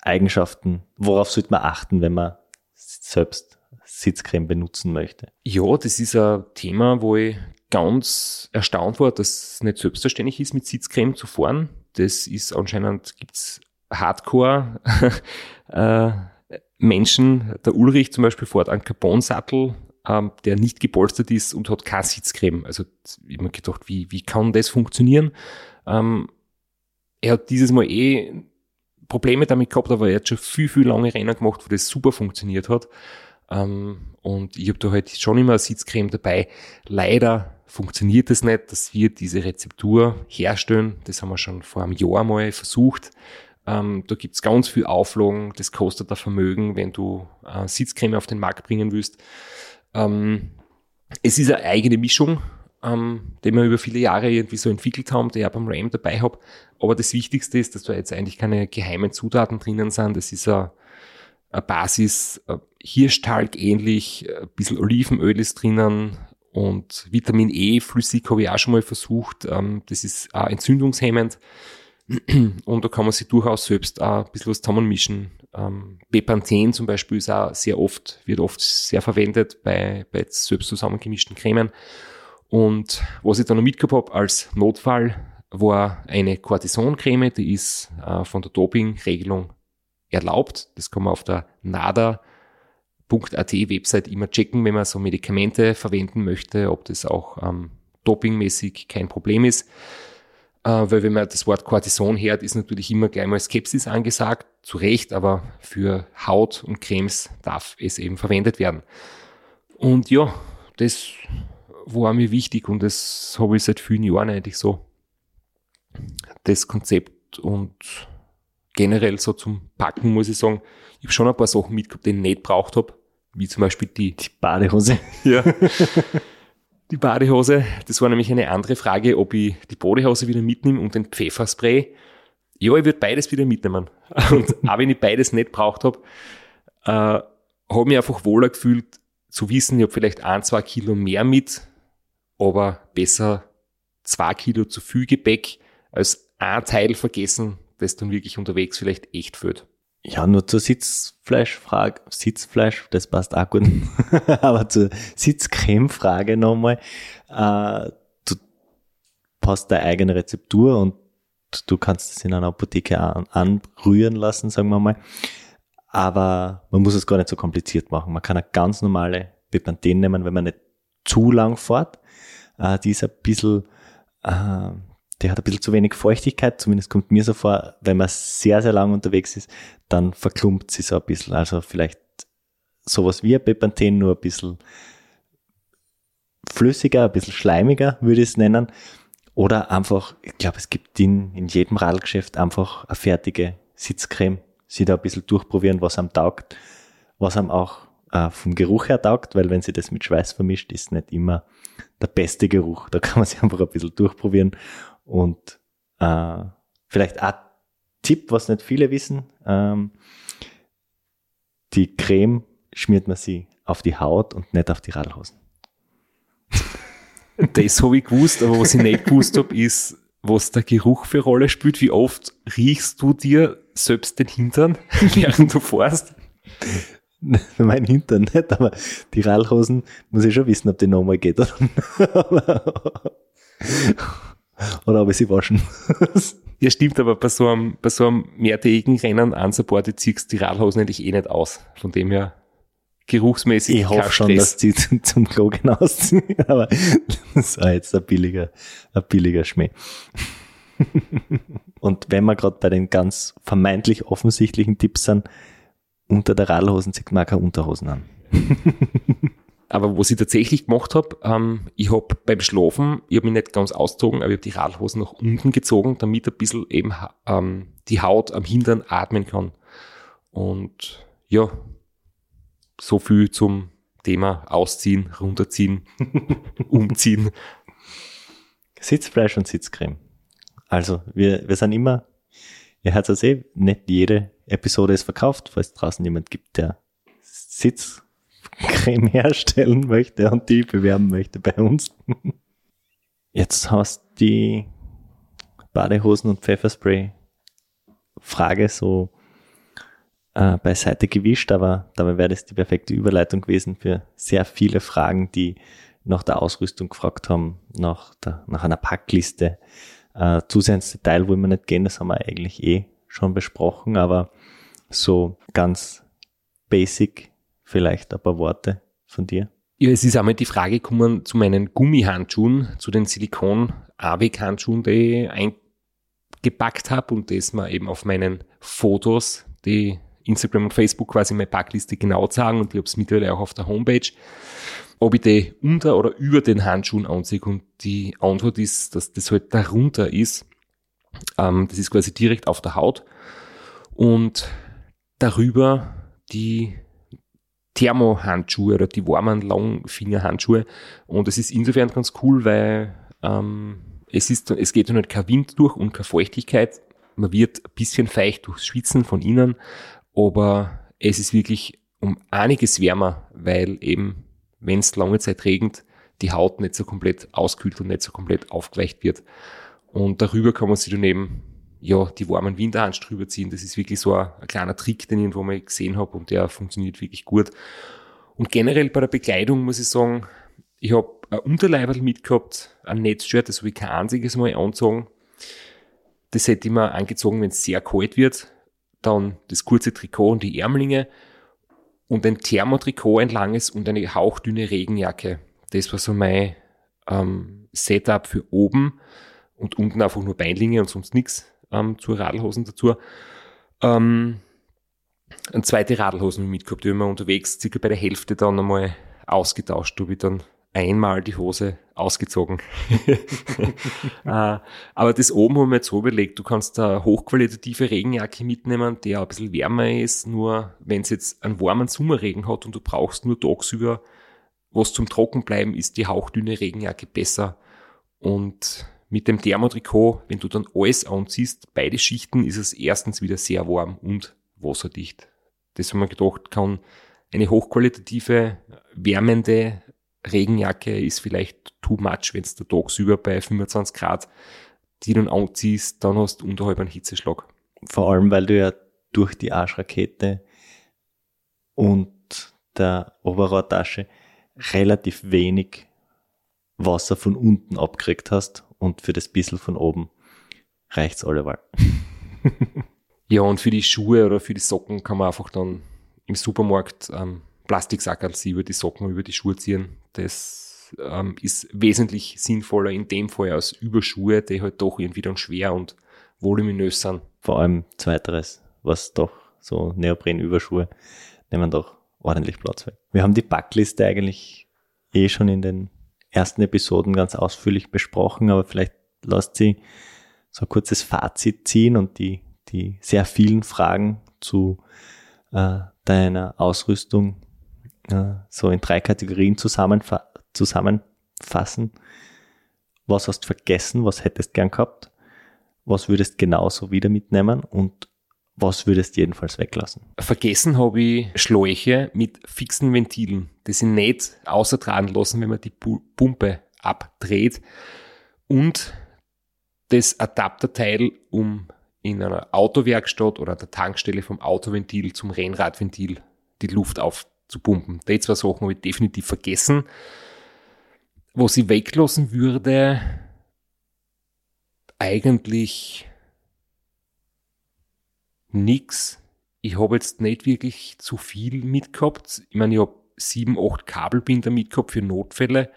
Eigenschaften, worauf sollte man achten, wenn man selbst Sitzcreme benutzen möchte? Ja, das ist ein Thema, wo ich ganz erstaunt war, dass es nicht selbstverständlich ist, mit Sitzcreme zu fahren. Das ist anscheinend, gibt's Hardcore [laughs] äh, Menschen. Der Ulrich zum Beispiel fährt einen Carbon-Sattel, ähm, der nicht gepolstert ist und hat keine Sitzcreme. Also ich habe mir gedacht, wie, wie kann das funktionieren? Ähm, er hat dieses Mal eh Probleme damit gehabt, aber er hat schon viel, viel lange Rennen gemacht, wo das super funktioniert hat. Ähm, und ich habe da halt schon immer eine Sitzcreme dabei. Leider funktioniert es das nicht, dass wir diese Rezeptur herstellen. Das haben wir schon vor einem Jahr mal versucht. Ähm, da gibt's ganz viel Auflagen, das kostet ein Vermögen, wenn du äh, Sitzcreme auf den Markt bringen willst. Ähm, es ist eine eigene Mischung, ähm, die wir über viele Jahre irgendwie so entwickelt haben, die ich auch beim RAM dabei habe. Aber das Wichtigste ist, dass da jetzt eigentlich keine geheimen Zutaten drinnen sind. Das ist eine, Basis, äh, Hirschtalg ähnlich, ein bisschen Olivenöl ist drinnen und Vitamin E flüssig habe ich auch schon mal versucht. Ähm, das ist auch entzündungshemmend. [clears throat] Und da kann man sich durchaus selbst auch ein bisschen was zusammenmischen. Ähm, Bepanthen zum Beispiel ist auch sehr oft, wird oft sehr verwendet bei, bei selbst zusammengemischten Cremen. Und was ich dann noch mitgehabt habe als Notfall, war eine Cortisoncreme, die ist äh, von der Dopingregelung erlaubt. Das kann man auf der NADA.at Website immer checken, wenn man so Medikamente verwenden möchte, ob das auch ähm, dopingmäßig kein Problem ist. Äh, weil wenn man das Wort Cortison hört, ist natürlich immer gleich mal Skepsis angesagt, zu Recht, aber für Haut und Cremes darf es eben verwendet werden. Und ja, das war mir wichtig und das habe ich seit vielen Jahren eigentlich so. Das Konzept und generell so zum Packen muss ich sagen, ich habe schon ein paar Sachen mitgehabt, die ich nicht braucht habe, wie zum Beispiel die, die Badehose. Ja. [laughs] die Badehose. Das war nämlich eine andere Frage, ob ich die Badehose wieder mitnehme und den Pfefferspray. Ja, ich würde beides wieder mitnehmen. [laughs] Und auch wenn ich beides nicht braucht habe, äh, habe mich einfach wohler gefühlt, zu wissen, ich habe vielleicht ein, zwei Kilo mehr mit, aber besser zwei Kilo zu viel Gepäck als ein Teil vergessen, das dann wirklich unterwegs vielleicht echt führt. Ja, nur zur Sitzfleischfrage, Sitzfleisch, das passt auch gut, [laughs] aber zur Sitzcreme-Frage nochmal. Äh, du hast deine eigene Rezeptur und du kannst es in einer Apotheke an, anrühren lassen, sagen wir mal. Aber man muss es gar nicht so kompliziert machen. Man kann eine ganz normale Bepanthen nehmen, wenn man nicht zu lang fährt. Äh, die ist ein bisschen, äh, der hat ein bisschen zu wenig Feuchtigkeit, zumindest kommt mir so vor, wenn man sehr, sehr lang unterwegs ist, dann verklumpt sie so ein bisschen. Also vielleicht sowas wie ein Bepanthen, nur ein bisschen flüssiger, ein bisschen schleimiger, würde ich es nennen. Oder einfach, ich glaube, es gibt in, in jedem Radlgeschäft einfach eine fertige Sitzcreme. Sie da ein bisschen durchprobieren, was am taugt, was am auch äh, vom Geruch her taugt, weil wenn sie das mit Schweiß vermischt, ist nicht immer der beste Geruch. Da kann man sich [laughs] einfach ein bisschen durchprobieren und äh, vielleicht ein Tipp, was nicht viele wissen, ähm, die Creme schmiert man sie auf die Haut und nicht auf die Radlhosen. [laughs] Das habe ich gewusst, aber was ich nicht gewusst habe, ist, was der Geruch für Rolle spielt. Wie oft riechst du dir selbst den Hintern, [laughs] während du fährst? [laughs] mein Hintern nicht, aber die Radlhosen muss ich schon wissen, ob die nochmal geht oder, ob ich sie waschen Ja, stimmt, aber bei so einem, bei so einem mehrtägigen Rennen unsupported ziehst die Radhosen eigentlich eh nicht aus. Von dem her geruchsmäßig. Ich hoffe schon, dass die zum, [laughs] zum Klo hinausziehen, [laughs] aber das war jetzt ein billiger, ein billiger Schmäh. [laughs] Und wenn wir gerade bei den ganz vermeintlich offensichtlichen Tipps sind, unter der Radlhosen zieht man keine Unterhosen an. Aber was ich tatsächlich gemacht habe, ähm, ich habe beim Schlafen, ich habe mich nicht ganz ausgezogen, aber ich habe die Radhosen nach unten gezogen, damit ein bisschen eben ähm, die Haut am Hintern atmen kann. Und ja, so viel zum Thema Ausziehen, runterziehen, [laughs] umziehen. Sitzfleisch und Sitzcreme. Also, wir, wir sind immer, ihr hört es eh, nicht jede Episode ist verkauft, falls es draußen jemand gibt, der Sitz Creme herstellen möchte und die bewerben möchte bei uns. Jetzt hast die Badehosen und Pfefferspray Frage so äh, beiseite gewischt, aber dabei wäre das die perfekte Überleitung gewesen für sehr viele Fragen, die nach der Ausrüstung gefragt haben, nach, der, nach einer Packliste. Äh, zu Detail wollen wir nicht gehen, das haben wir eigentlich eh schon besprochen, aber so ganz basic vielleicht ein paar Worte von dir? Ja, es ist einmal die Frage gekommen zu meinen Gummihandschuhen, zu den Silikon-AWIC-Handschuhen, die ich eingepackt habe und das mal eben auf meinen Fotos, die Instagram und Facebook quasi meine Packliste genau sagen und ich habe es mittlerweile auch auf der Homepage, ob ich die unter oder über den Handschuhen anziehe und die Antwort ist, dass das halt darunter ist. Ähm, das ist quasi direkt auf der Haut und darüber die Thermohandschuhe oder die warmen Langfingerhandschuhe. Und es ist insofern ganz cool, weil ähm, es, ist, es geht halt kein Wind durch und keine Feuchtigkeit. Man wird ein bisschen feucht durchs Schwitzen von innen, aber es ist wirklich um einiges wärmer, weil eben, wenn es lange Zeit regnet, die Haut nicht so komplett auskühlt und nicht so komplett aufgeweicht wird. Und darüber kann man sich dann eben ja, die warmen Winterhandschuhe drüber ziehen. Das ist wirklich so ein, ein, kleiner Trick, den ich irgendwo mal gesehen habe und der funktioniert wirklich gut. Und generell bei der Bekleidung muss ich sagen, ich habe ein Unterleiberl mitgehabt, ein Netzshirt, das habe ich kein einziges Mal angezogen. Das hätte ich mir angezogen, wenn es sehr kalt wird. Dann das kurze Trikot und die Ärmlinge und ein Thermotrikot, ein langes und eine hauchdünne Regenjacke. Das war so mein ähm, Setup für oben und unten einfach nur Beinlinge und sonst nichts ähm, zu Radlhosen dazu. Ähm, eine zweite Radlhosen mitgehabt, die haben wir unterwegs circa bei der Hälfte dann einmal ausgetauscht. Da habe ich dann einmal die Hose ausgezogen. [laughs] äh, aber das oben haben wir jetzt so überlegt, du kannst da hochqualitative Regenjacke mitnehmen, der ein bisschen wärmer ist, nur wenn es jetzt einen warmen Sommerregen hat und du brauchst nur tagsüber was zum Trockenbleiben, ist die hauchdünne Regenjacke besser. Und mit dem Thermotrikot, wenn du dann alles anziehst, beide Schichten, ist es erstens wieder sehr warm und wasserdicht. Das haben wir gedacht, kann eine hochqualitative, wärmende Regenjacke ist vielleicht too much, wenn es der tagsüber bei 25 Grad die dann anziehst, dann hast du unterhalb einen Hitzeschlag. Vor allem, weil du ja durch die Arschrakete und der Oberrohrtasche relativ wenig Wasser von unten abgekriegt hast und für das bisschen von oben reicht's alleweil. ja, und für die Schuhe oder für die Socken kann man einfach dann im Supermarkt ähm, Plastiksackerl über die Socken, über die Schuhe ziehen. Das ähm, ist wesentlich sinnvoller in dem Fall als Überschuhe, die halt doch irgendwie dann schwer und voluminös sind. Vor allem zweiteres, was doch so Neopren-Überschuhe nehmen doch ordentlich Platz weg. Wir haben die Backliste eigentlich eh schon in den ersten Episoden ganz ausführlich besprochen, aber vielleicht lasst sie so ein kurzes Fazit ziehen und die, die sehr vielen Fragen zu äh, deiner Ausrüstung äh, so in drei Kategorien zusammenfa zusammenfassen. Was hast du vergessen? Was hättest gern gehabt? Was würdest genauso wieder mitnehmen? Und was würdest du jedenfalls weglassen? Vergessen habe ich Schläuche mit fixen Ventilen, die sich nicht außer dran lassen, wenn man die Pumpe abdreht. Und das Adapterteil, um in einer Autowerkstatt oder der Tankstelle vom Autoventil zum Rennradventil die Luft aufzupumpen. Die zwei Sachen habe ich definitiv vergessen. Was ich weglassen würde, eigentlich nix. Ich habe jetzt nicht wirklich zu viel mitgehabt. Ich meine, ich habe sieben, acht Kabelbinder mitgehabt für Notfälle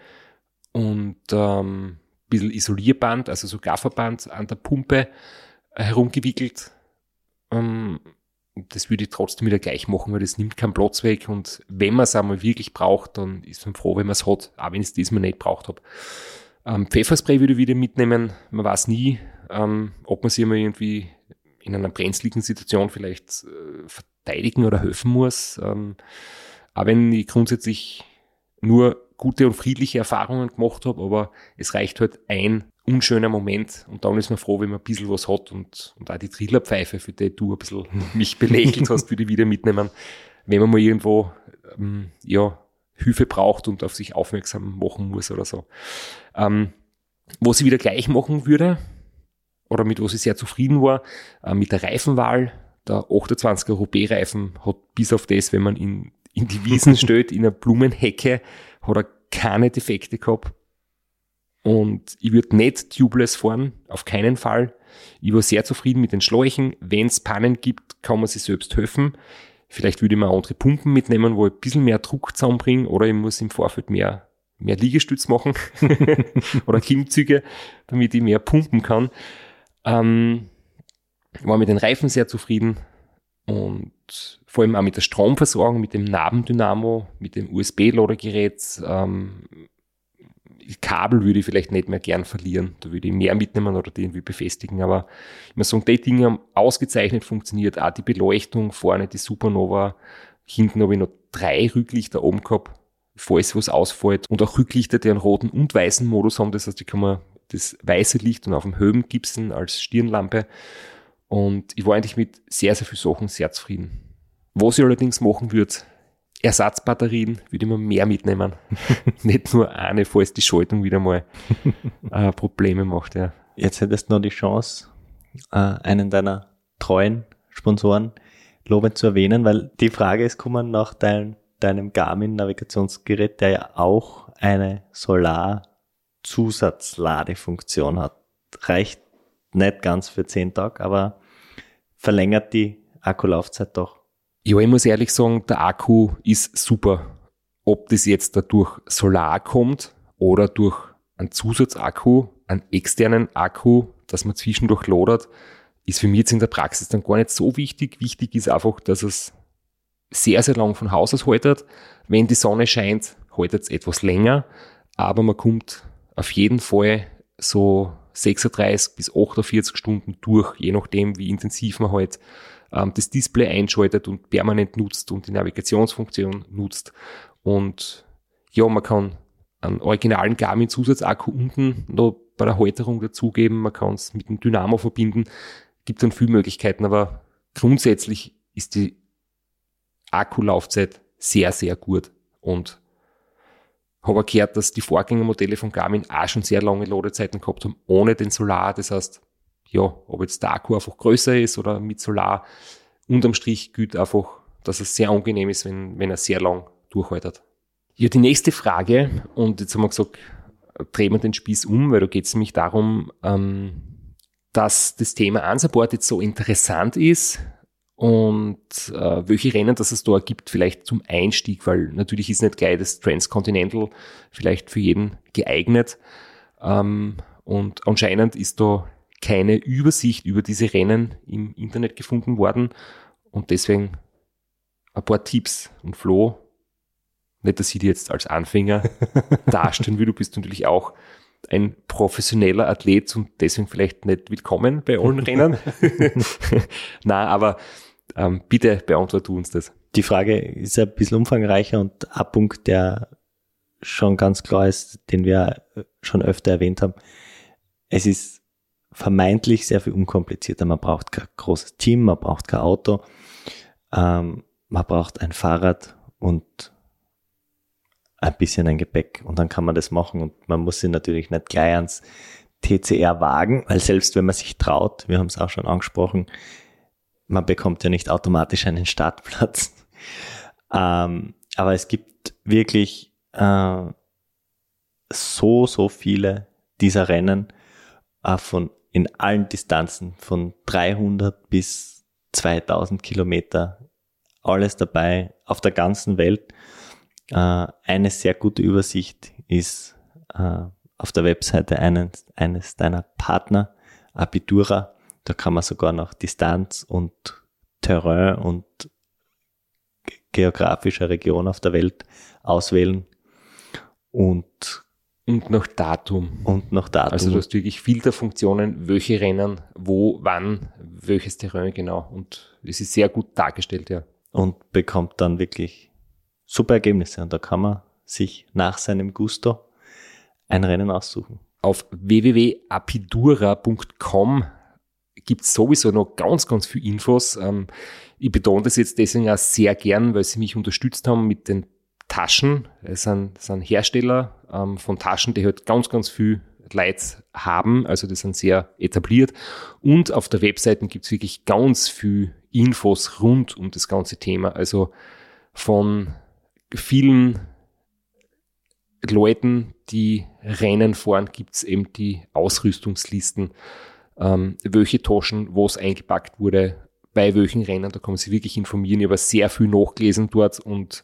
und ähm, ein bisschen Isolierband, also so Gafferband an der Pumpe herumgewickelt. Ähm, das würde ich trotzdem wieder gleich machen, weil das nimmt keinen Platz weg und wenn man es einmal wirklich braucht, dann ist man froh, wenn man es hat, auch wenn ich es diesmal nicht braucht habe. Ähm, Pfefferspray würde ich wieder mitnehmen. Man weiß nie, ähm, ob man sich immer irgendwie in einer brenzligen Situation vielleicht äh, verteidigen oder helfen muss. Ähm, auch wenn ich grundsätzlich nur gute und friedliche Erfahrungen gemacht habe, aber es reicht halt ein unschöner Moment und dann ist man froh, wenn man ein bisschen was hat und, und auch die Trillerpfeife, für die du ein bisschen [laughs] mich belächelt hast, würde ich wieder mitnehmen, wenn man mal irgendwo ähm, ja, Hilfe braucht und auf sich aufmerksam machen muss oder so. Ähm, was ich wieder gleich machen würde, oder mit was ich sehr zufrieden war, äh, mit der Reifenwahl. Der 28er Roubaix-Reifen hat bis auf das, wenn man ihn in die Wiesen [laughs] stellt, in einer Blumenhecke, hat er keine Defekte gehabt. Und ich würde nicht tubeless fahren, auf keinen Fall. Ich war sehr zufrieden mit den Schläuchen. Wenn es Pannen gibt, kann man sich selbst helfen. Vielleicht würde ich mir andere Pumpen mitnehmen, wo ich ein bisschen mehr Druck zusammenbringe, oder ich muss im Vorfeld mehr, mehr Liegestütz machen [laughs] oder Klimmzüge, damit ich mehr pumpen kann. Ähm, war mit den Reifen sehr zufrieden und vor allem auch mit der Stromversorgung, mit dem Nabendynamo, mit dem USB-Ladegerät. Ähm, Kabel würde ich vielleicht nicht mehr gern verlieren. Da würde ich mehr mitnehmen oder die irgendwie befestigen. Aber ich muss sagen, die Dinge haben ausgezeichnet funktioniert. Auch die Beleuchtung, vorne die Supernova. Hinten habe ich noch drei Rücklichter oben gehabt, falls was ausfällt. Und auch Rücklichter, die einen roten und weißen Modus haben. Das heißt, die kann man das weiße Licht und auf dem Höhen als Stirnlampe. Und ich war eigentlich mit sehr, sehr vielen Sachen sehr zufrieden. Was ich allerdings machen würde, Ersatzbatterien würde ich mir mehr mitnehmen. [laughs] Nicht nur eine, falls die Schaltung wieder mal [laughs] äh, Probleme macht. Ja. Jetzt hättest du noch die Chance, äh, einen deiner treuen Sponsoren lobend zu erwähnen, weil die Frage ist, kommen nach dein, deinem Garmin-Navigationsgerät, der ja auch eine Solar- Zusatzladefunktion hat. Reicht nicht ganz für zehn Tage, aber verlängert die Akkulaufzeit doch. Ja, ich muss ehrlich sagen, der Akku ist super. Ob das jetzt dadurch Solar kommt oder durch einen Zusatzakku, einen externen Akku, dass man zwischendurch lodert, ist für mich jetzt in der Praxis dann gar nicht so wichtig. Wichtig ist einfach, dass es sehr, sehr lang von Haus aus haltet. Wenn die Sonne scheint, haltet es etwas länger, aber man kommt auf jeden Fall so 36 bis 48 Stunden durch, je nachdem, wie intensiv man halt ähm, das Display einschaltet und permanent nutzt und die Navigationsfunktion nutzt. Und ja, man kann einen originalen Garmin-Zusatzakku unten noch bei der Halterung dazugeben. Man kann es mit dem Dynamo verbinden. Gibt dann viele Möglichkeiten, aber grundsätzlich ist die Akkulaufzeit sehr, sehr gut. Und habe gehört, dass die Vorgängermodelle von Garmin auch schon sehr lange Ladezeiten gehabt haben, ohne den Solar. Das heißt, ja, ob jetzt der Akku einfach größer ist oder mit Solar, unterm Strich gilt einfach, dass es sehr angenehm ist, wenn, wenn er sehr lang durchhaltet. Ja, die nächste Frage, und jetzt haben wir gesagt, drehen wir den Spieß um, weil da geht es nämlich darum, ähm, dass das Thema Unsupport jetzt so interessant ist und äh, welche Rennen das es da gibt, vielleicht zum Einstieg, weil natürlich ist nicht gleich das Transcontinental vielleicht für jeden geeignet. Ähm, und anscheinend ist da keine Übersicht über diese Rennen im Internet gefunden worden. Und deswegen ein paar Tipps. Und Flo, nicht, dass ich dir jetzt als Anfänger [laughs] darstellen will, du bist natürlich auch ein professioneller Athlet und deswegen vielleicht nicht willkommen bei allen Rennen. [laughs] [laughs] Na, aber ähm, bitte beantworte uns das. Die Frage ist ein bisschen umfangreicher und ein Punkt, der schon ganz klar ist, den wir schon öfter erwähnt haben. Es ist vermeintlich sehr viel unkomplizierter. Man braucht kein großes Team, man braucht kein Auto, ähm, man braucht ein Fahrrad und ein bisschen ein Gepäck und dann kann man das machen und man muss sich natürlich nicht gleich ans TCR wagen, weil selbst wenn man sich traut, wir haben es auch schon angesprochen, man bekommt ja nicht automatisch einen Startplatz. [laughs] Ähm, aber es gibt wirklich äh, so, so viele dieser Rennen äh, von in allen Distanzen von 300 bis 2000 Kilometer alles dabei auf der ganzen Welt. Äh, eine sehr gute Übersicht ist äh, auf der Webseite eines, eines deiner Partner, Abitura. Da kann man sogar noch Distanz und Terrain und geografische Region auf der Welt auswählen und und noch Datum. Und noch Datum. Also du hast wirklich Filterfunktionen, welche Rennen, wo, wann, welches Terrain genau. Und es ist sehr gut dargestellt, ja. Und bekommt dann wirklich super Ergebnisse. Und da kann man sich nach seinem Gusto ein Rennen aussuchen. Auf www.apidura.com gibt es sowieso noch ganz, ganz viel Infos. Ähm, ich betone das jetzt deswegen auch sehr gern, weil sie mich unterstützt haben mit den Taschen. Es sind, sind Hersteller ähm, von Taschen, die halt ganz, ganz viel Leute haben. Also die sind sehr etabliert. Und auf der Webseite gibt es wirklich ganz viel Infos rund um das ganze Thema. Also von vielen Leuten, die Rennen fahren, gibt es eben die Ausrüstungslisten, ähm, welche Taschen, wo es eingepackt wurde, bei welchen Rennen, da kann man sich wirklich informieren. Ich habe sehr viel nachgelesen dort und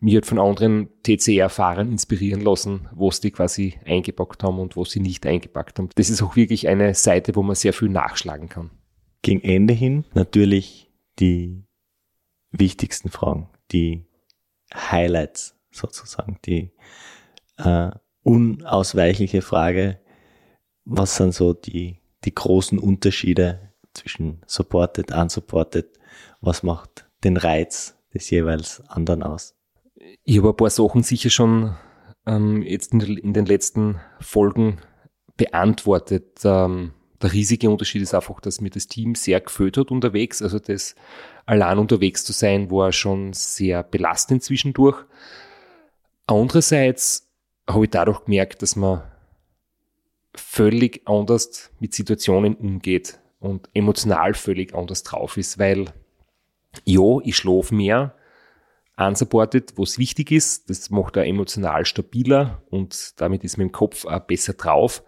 mich hat von anderen TCR-Fahrern inspirieren lassen, sie die quasi eingepackt haben und wo sie nicht eingepackt haben. Das ist auch wirklich eine Seite, wo man sehr viel nachschlagen kann. Gegen Ende hin natürlich die wichtigsten Fragen, die Highlights sozusagen, die äh, unausweichliche Frage, was sind so die, die großen Unterschiede zwischen supported, unsupported? Was macht den Reiz des jeweils anderen aus? Ich habe ein paar Sachen sicher schon ähm, jetzt in, in, den letzten Folgen beantwortet. Ähm, der riesige Unterschied ist einfach, dass mir das Team sehr gefällt hat unterwegs. Also das allein unterwegs zu sein, war schon sehr belastend zwischendurch. Andererseits habe ich dadurch gemerkt, dass man völlig anders mit Situationen umgeht und emotional völlig anders drauf ist, weil ja, ich schlafe mehr unsupported, was wichtig ist. Das macht er emotional stabiler und damit ist mein Kopf auch besser drauf.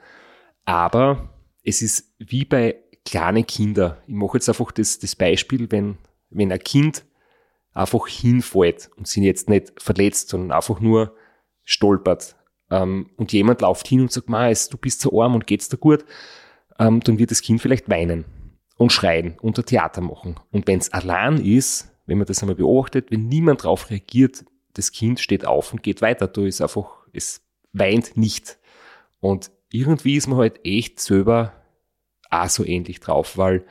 Aber es ist wie bei kleine Kinder. Ich mache jetzt einfach das, das Beispiel, wenn, wenn ein Kind einfach hinfällt und sich jetzt nicht verletzt, sondern einfach nur stolpert. Ähm, und jemand läuft hin und sagt, Mais, du bist so arm und geht's dir gut, ähm, dann wird das Kind vielleicht weinen und schreien und ein Theater machen. Und wenn es allein ist, wenn man das einmal beobachtet, wenn niemand darauf reagiert, das Kind steht auf und geht weiter. Da ist einfach, es weint nicht. Und irgendwie ist man halt echt selber auch so ähnlich drauf, weil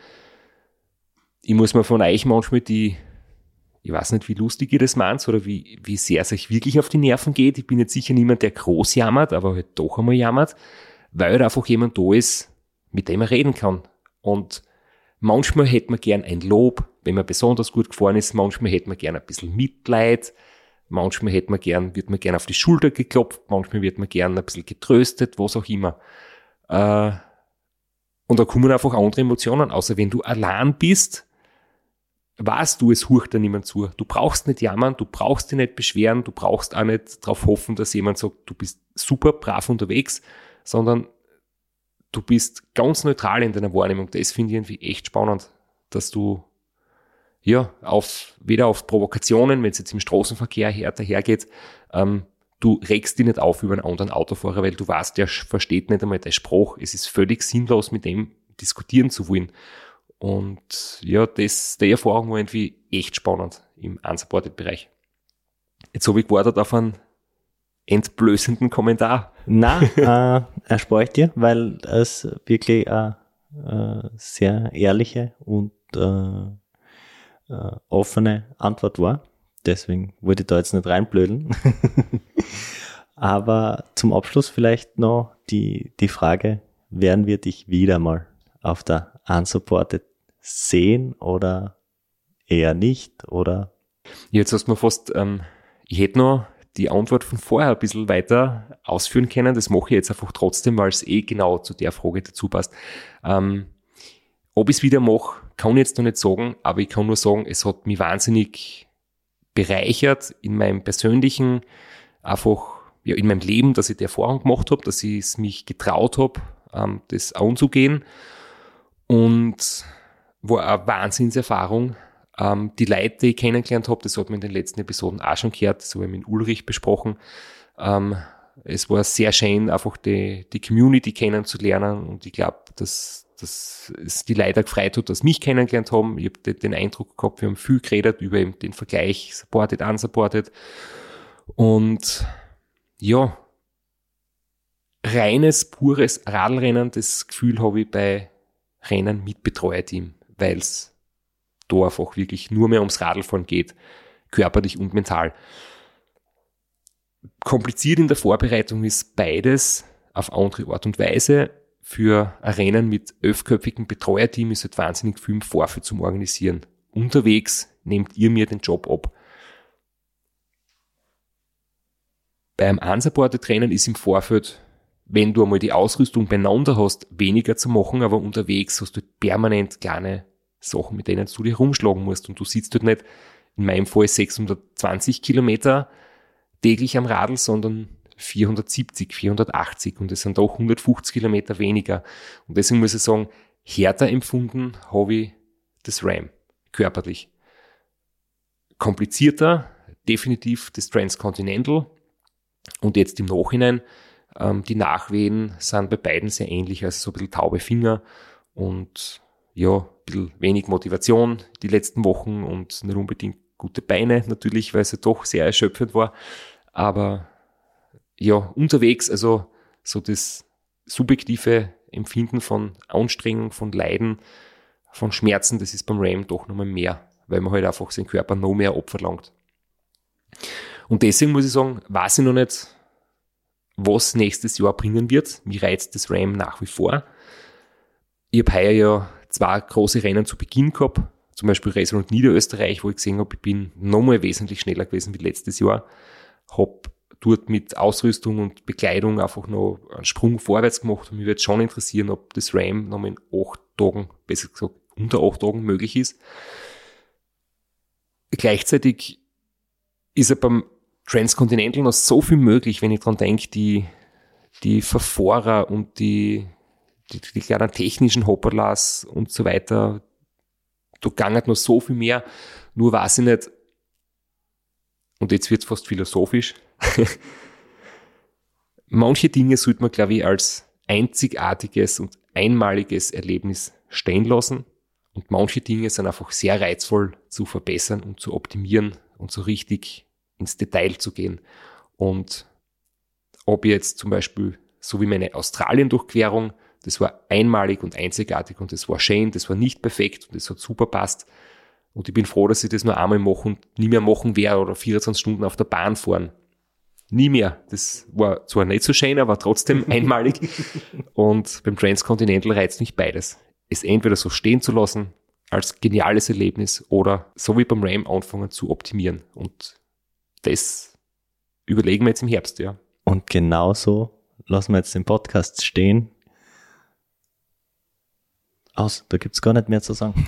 ich muss mir von euch manchmal die, ich weiß nicht, wie lustig ihr das meint oder wie, wie sehr es euch wirklich auf die Nerven geht. Ich bin jetzt sicher niemand, der groß jammert, aber halt doch einmal jammert, weil halt einfach jemand da ist, mit dem er reden kann. Und manchmal hätte man gern ein Lob, wenn man besonders gut gefahren ist. Manchmal hätte man gern ein bisschen Mitleid. Manchmal hätte man gern, wird man gern auf die Schulter geklopft. Manchmal wird man gern ein bisschen getröstet, was auch immer. Äh, und da kommen einfach andere Emotionen, außer wenn du allein bist, weißt du, es hurcht da niemand zu. Du brauchst nicht jammern, du brauchst dich nicht beschweren, du brauchst auch nicht darauf hoffen, dass jemand sagt, du bist super brav unterwegs, sondern du bist ganz neutral in deiner Wahrnehmung. Das finde ich irgendwie echt spannend, dass du ja auf weder auf Provokationen, wenn es jetzt im Straßenverkehr her, dahergeht, ähm, du regst dich nicht auf über einen anderen Autofahrer, weil du weißt, der versteht nicht einmal dein Spruch. Es ist völlig sinnlos, mit dem diskutieren zu wollen. Und ja, das, die Erfahrung war irgendwie echt spannend im Unsupported-Bereich. Jetzt habe ich gewartet auf einen entblößenden Kommentar. Na, [laughs] äh, erspare ich dir, weil es wirklich eine äh, sehr ehrliche und äh, äh, offene Antwort war. Deswegen wollte ich da jetzt nicht reinblödeln. [laughs] Aber zum Abschluss vielleicht noch die, die Frage, werden wir dich wieder mal auf der Unsupported sehen oder eher nicht? Oder? Jetzt hast du mir fast, ähm, ich hätte noch die Antwort von vorher ein bisschen weiter ausführen können. Das mache ich jetzt einfach trotzdem, weil es eh genau zu der Frage dazu passt. Ähm, ob ich es wieder mache, kann ich jetzt noch nicht sagen, aber ich kann nur sagen, es hat mich wahnsinnig bereichert in meinem persönlichen, einfach ja, in meinem Leben, dass ich die Erfahrung gemacht habe, dass ich es mich getraut habe, ähm, das anzugehen. Und war eine Wahnsinnserfahrung. Ähm, die Leute, die ich kennengelernt habe, das hat man in den letzten Episoden auch schon gehört, das habe ich mit Ulrich besprochen. Ähm, es war sehr schön, einfach die, die Community kennenzulernen und ich glaube, dass, dass es die Leute gefreut hat, dass mich kennengelernt haben. Ich habe den Eindruck gehabt, wir haben viel geredet über den Vergleich supported, unsupported und ja, reines, pures Radlrennen, das Gefühl habe ich bei Rennen mit Betreuerteam weil es da einfach wirklich nur mehr ums Radlfahren geht, körperlich und mental. Kompliziert in der Vorbereitung ist beides auf andere Art und Weise. Für ein Rennen mit elfköpfigen Betreuerteam ist es wahnsinnig viel im Vorfeld zum Organisieren. Unterwegs nehmt ihr mir den Job ab. Beim unsupported Rennen ist im Vorfeld wenn du einmal die Ausrüstung beieinander hast, weniger zu machen, aber unterwegs hast du permanent kleine Sachen, mit denen du dich rumschlagen musst und du sitzt dort nicht, in meinem Fall 620 Kilometer täglich am Radl, sondern 470, 480 und es sind doch 150 Kilometer weniger. Und deswegen muss ich sagen, härter empfunden habe ich das RAM, körperlich. Komplizierter, definitiv das Transcontinental und jetzt im Nachhinein ähm, die Nachwehen sind bei beiden sehr ähnlich, also so ein bisschen taube Finger und ja, bisschen wenig Motivation die letzten Wochen und nicht unbedingt gute Beine natürlich, weil es ja doch sehr erschöpfend war. Aber ja, unterwegs, also so das subjektive Empfinden von Anstrengung, von Leiden, von Schmerzen, das ist beim Ram doch nochmal mehr, weil man halt einfach seinen Körper noch mehr opferlangt. Und deswegen muss ich sagen, weiß ich noch nicht, was nächstes Jahr bringen wird. Mich reizt das RAM nach wie vor. Ich habe heuer ja zwei große Rennen zu Beginn gehabt, zum Beispiel Resonant Niederösterreich, wo ich gesehen habe, ich bin nochmal wesentlich schneller gewesen wie letztes Jahr. Habe dort mit Ausrüstung und Bekleidung einfach noch einen Sprung vorwärts gemacht und mich würde schon interessieren, ob das RAM nochmal in acht Tagen, besser gesagt unter acht Tagen möglich ist. Gleichzeitig ist er beim Transcontinental noch so viel möglich, wenn ich dran denke, die, die Verfahrer und die, die, die kleinen technischen Hopperlas und so weiter, da gangert noch so viel mehr. Nur weiß ich nicht, und jetzt wird es fast philosophisch, [laughs] manche Dinge sollte man, glaube ich, als einzigartiges und einmaliges Erlebnis stehen lassen. Und manche Dinge sind einfach sehr reizvoll zu verbessern und zu optimieren und so richtig ins Detail zu gehen. Und ob jetzt zum Beispiel, so wie meine Australien-Durchquerung, das war einmalig und einzigartig und das war schön, das war nicht perfekt und das hat super passt. Und ich bin froh, dass ich das nur einmal machen, nie mehr machen werde oder 24 Stunden auf der Bahn fahren. Nie mehr. Das war zwar nicht so schön, aber trotzdem [laughs] einmalig. Und beim Transcontinental reizt mich beides. Es entweder so stehen zu lassen, als geniales Erlebnis, oder so wie beim Ram anfangen zu optimieren. Und das überlegen wir jetzt im Herbst, ja. Und genauso lassen wir jetzt den Podcast stehen. Aus, da gibt's gar nicht mehr zu sagen.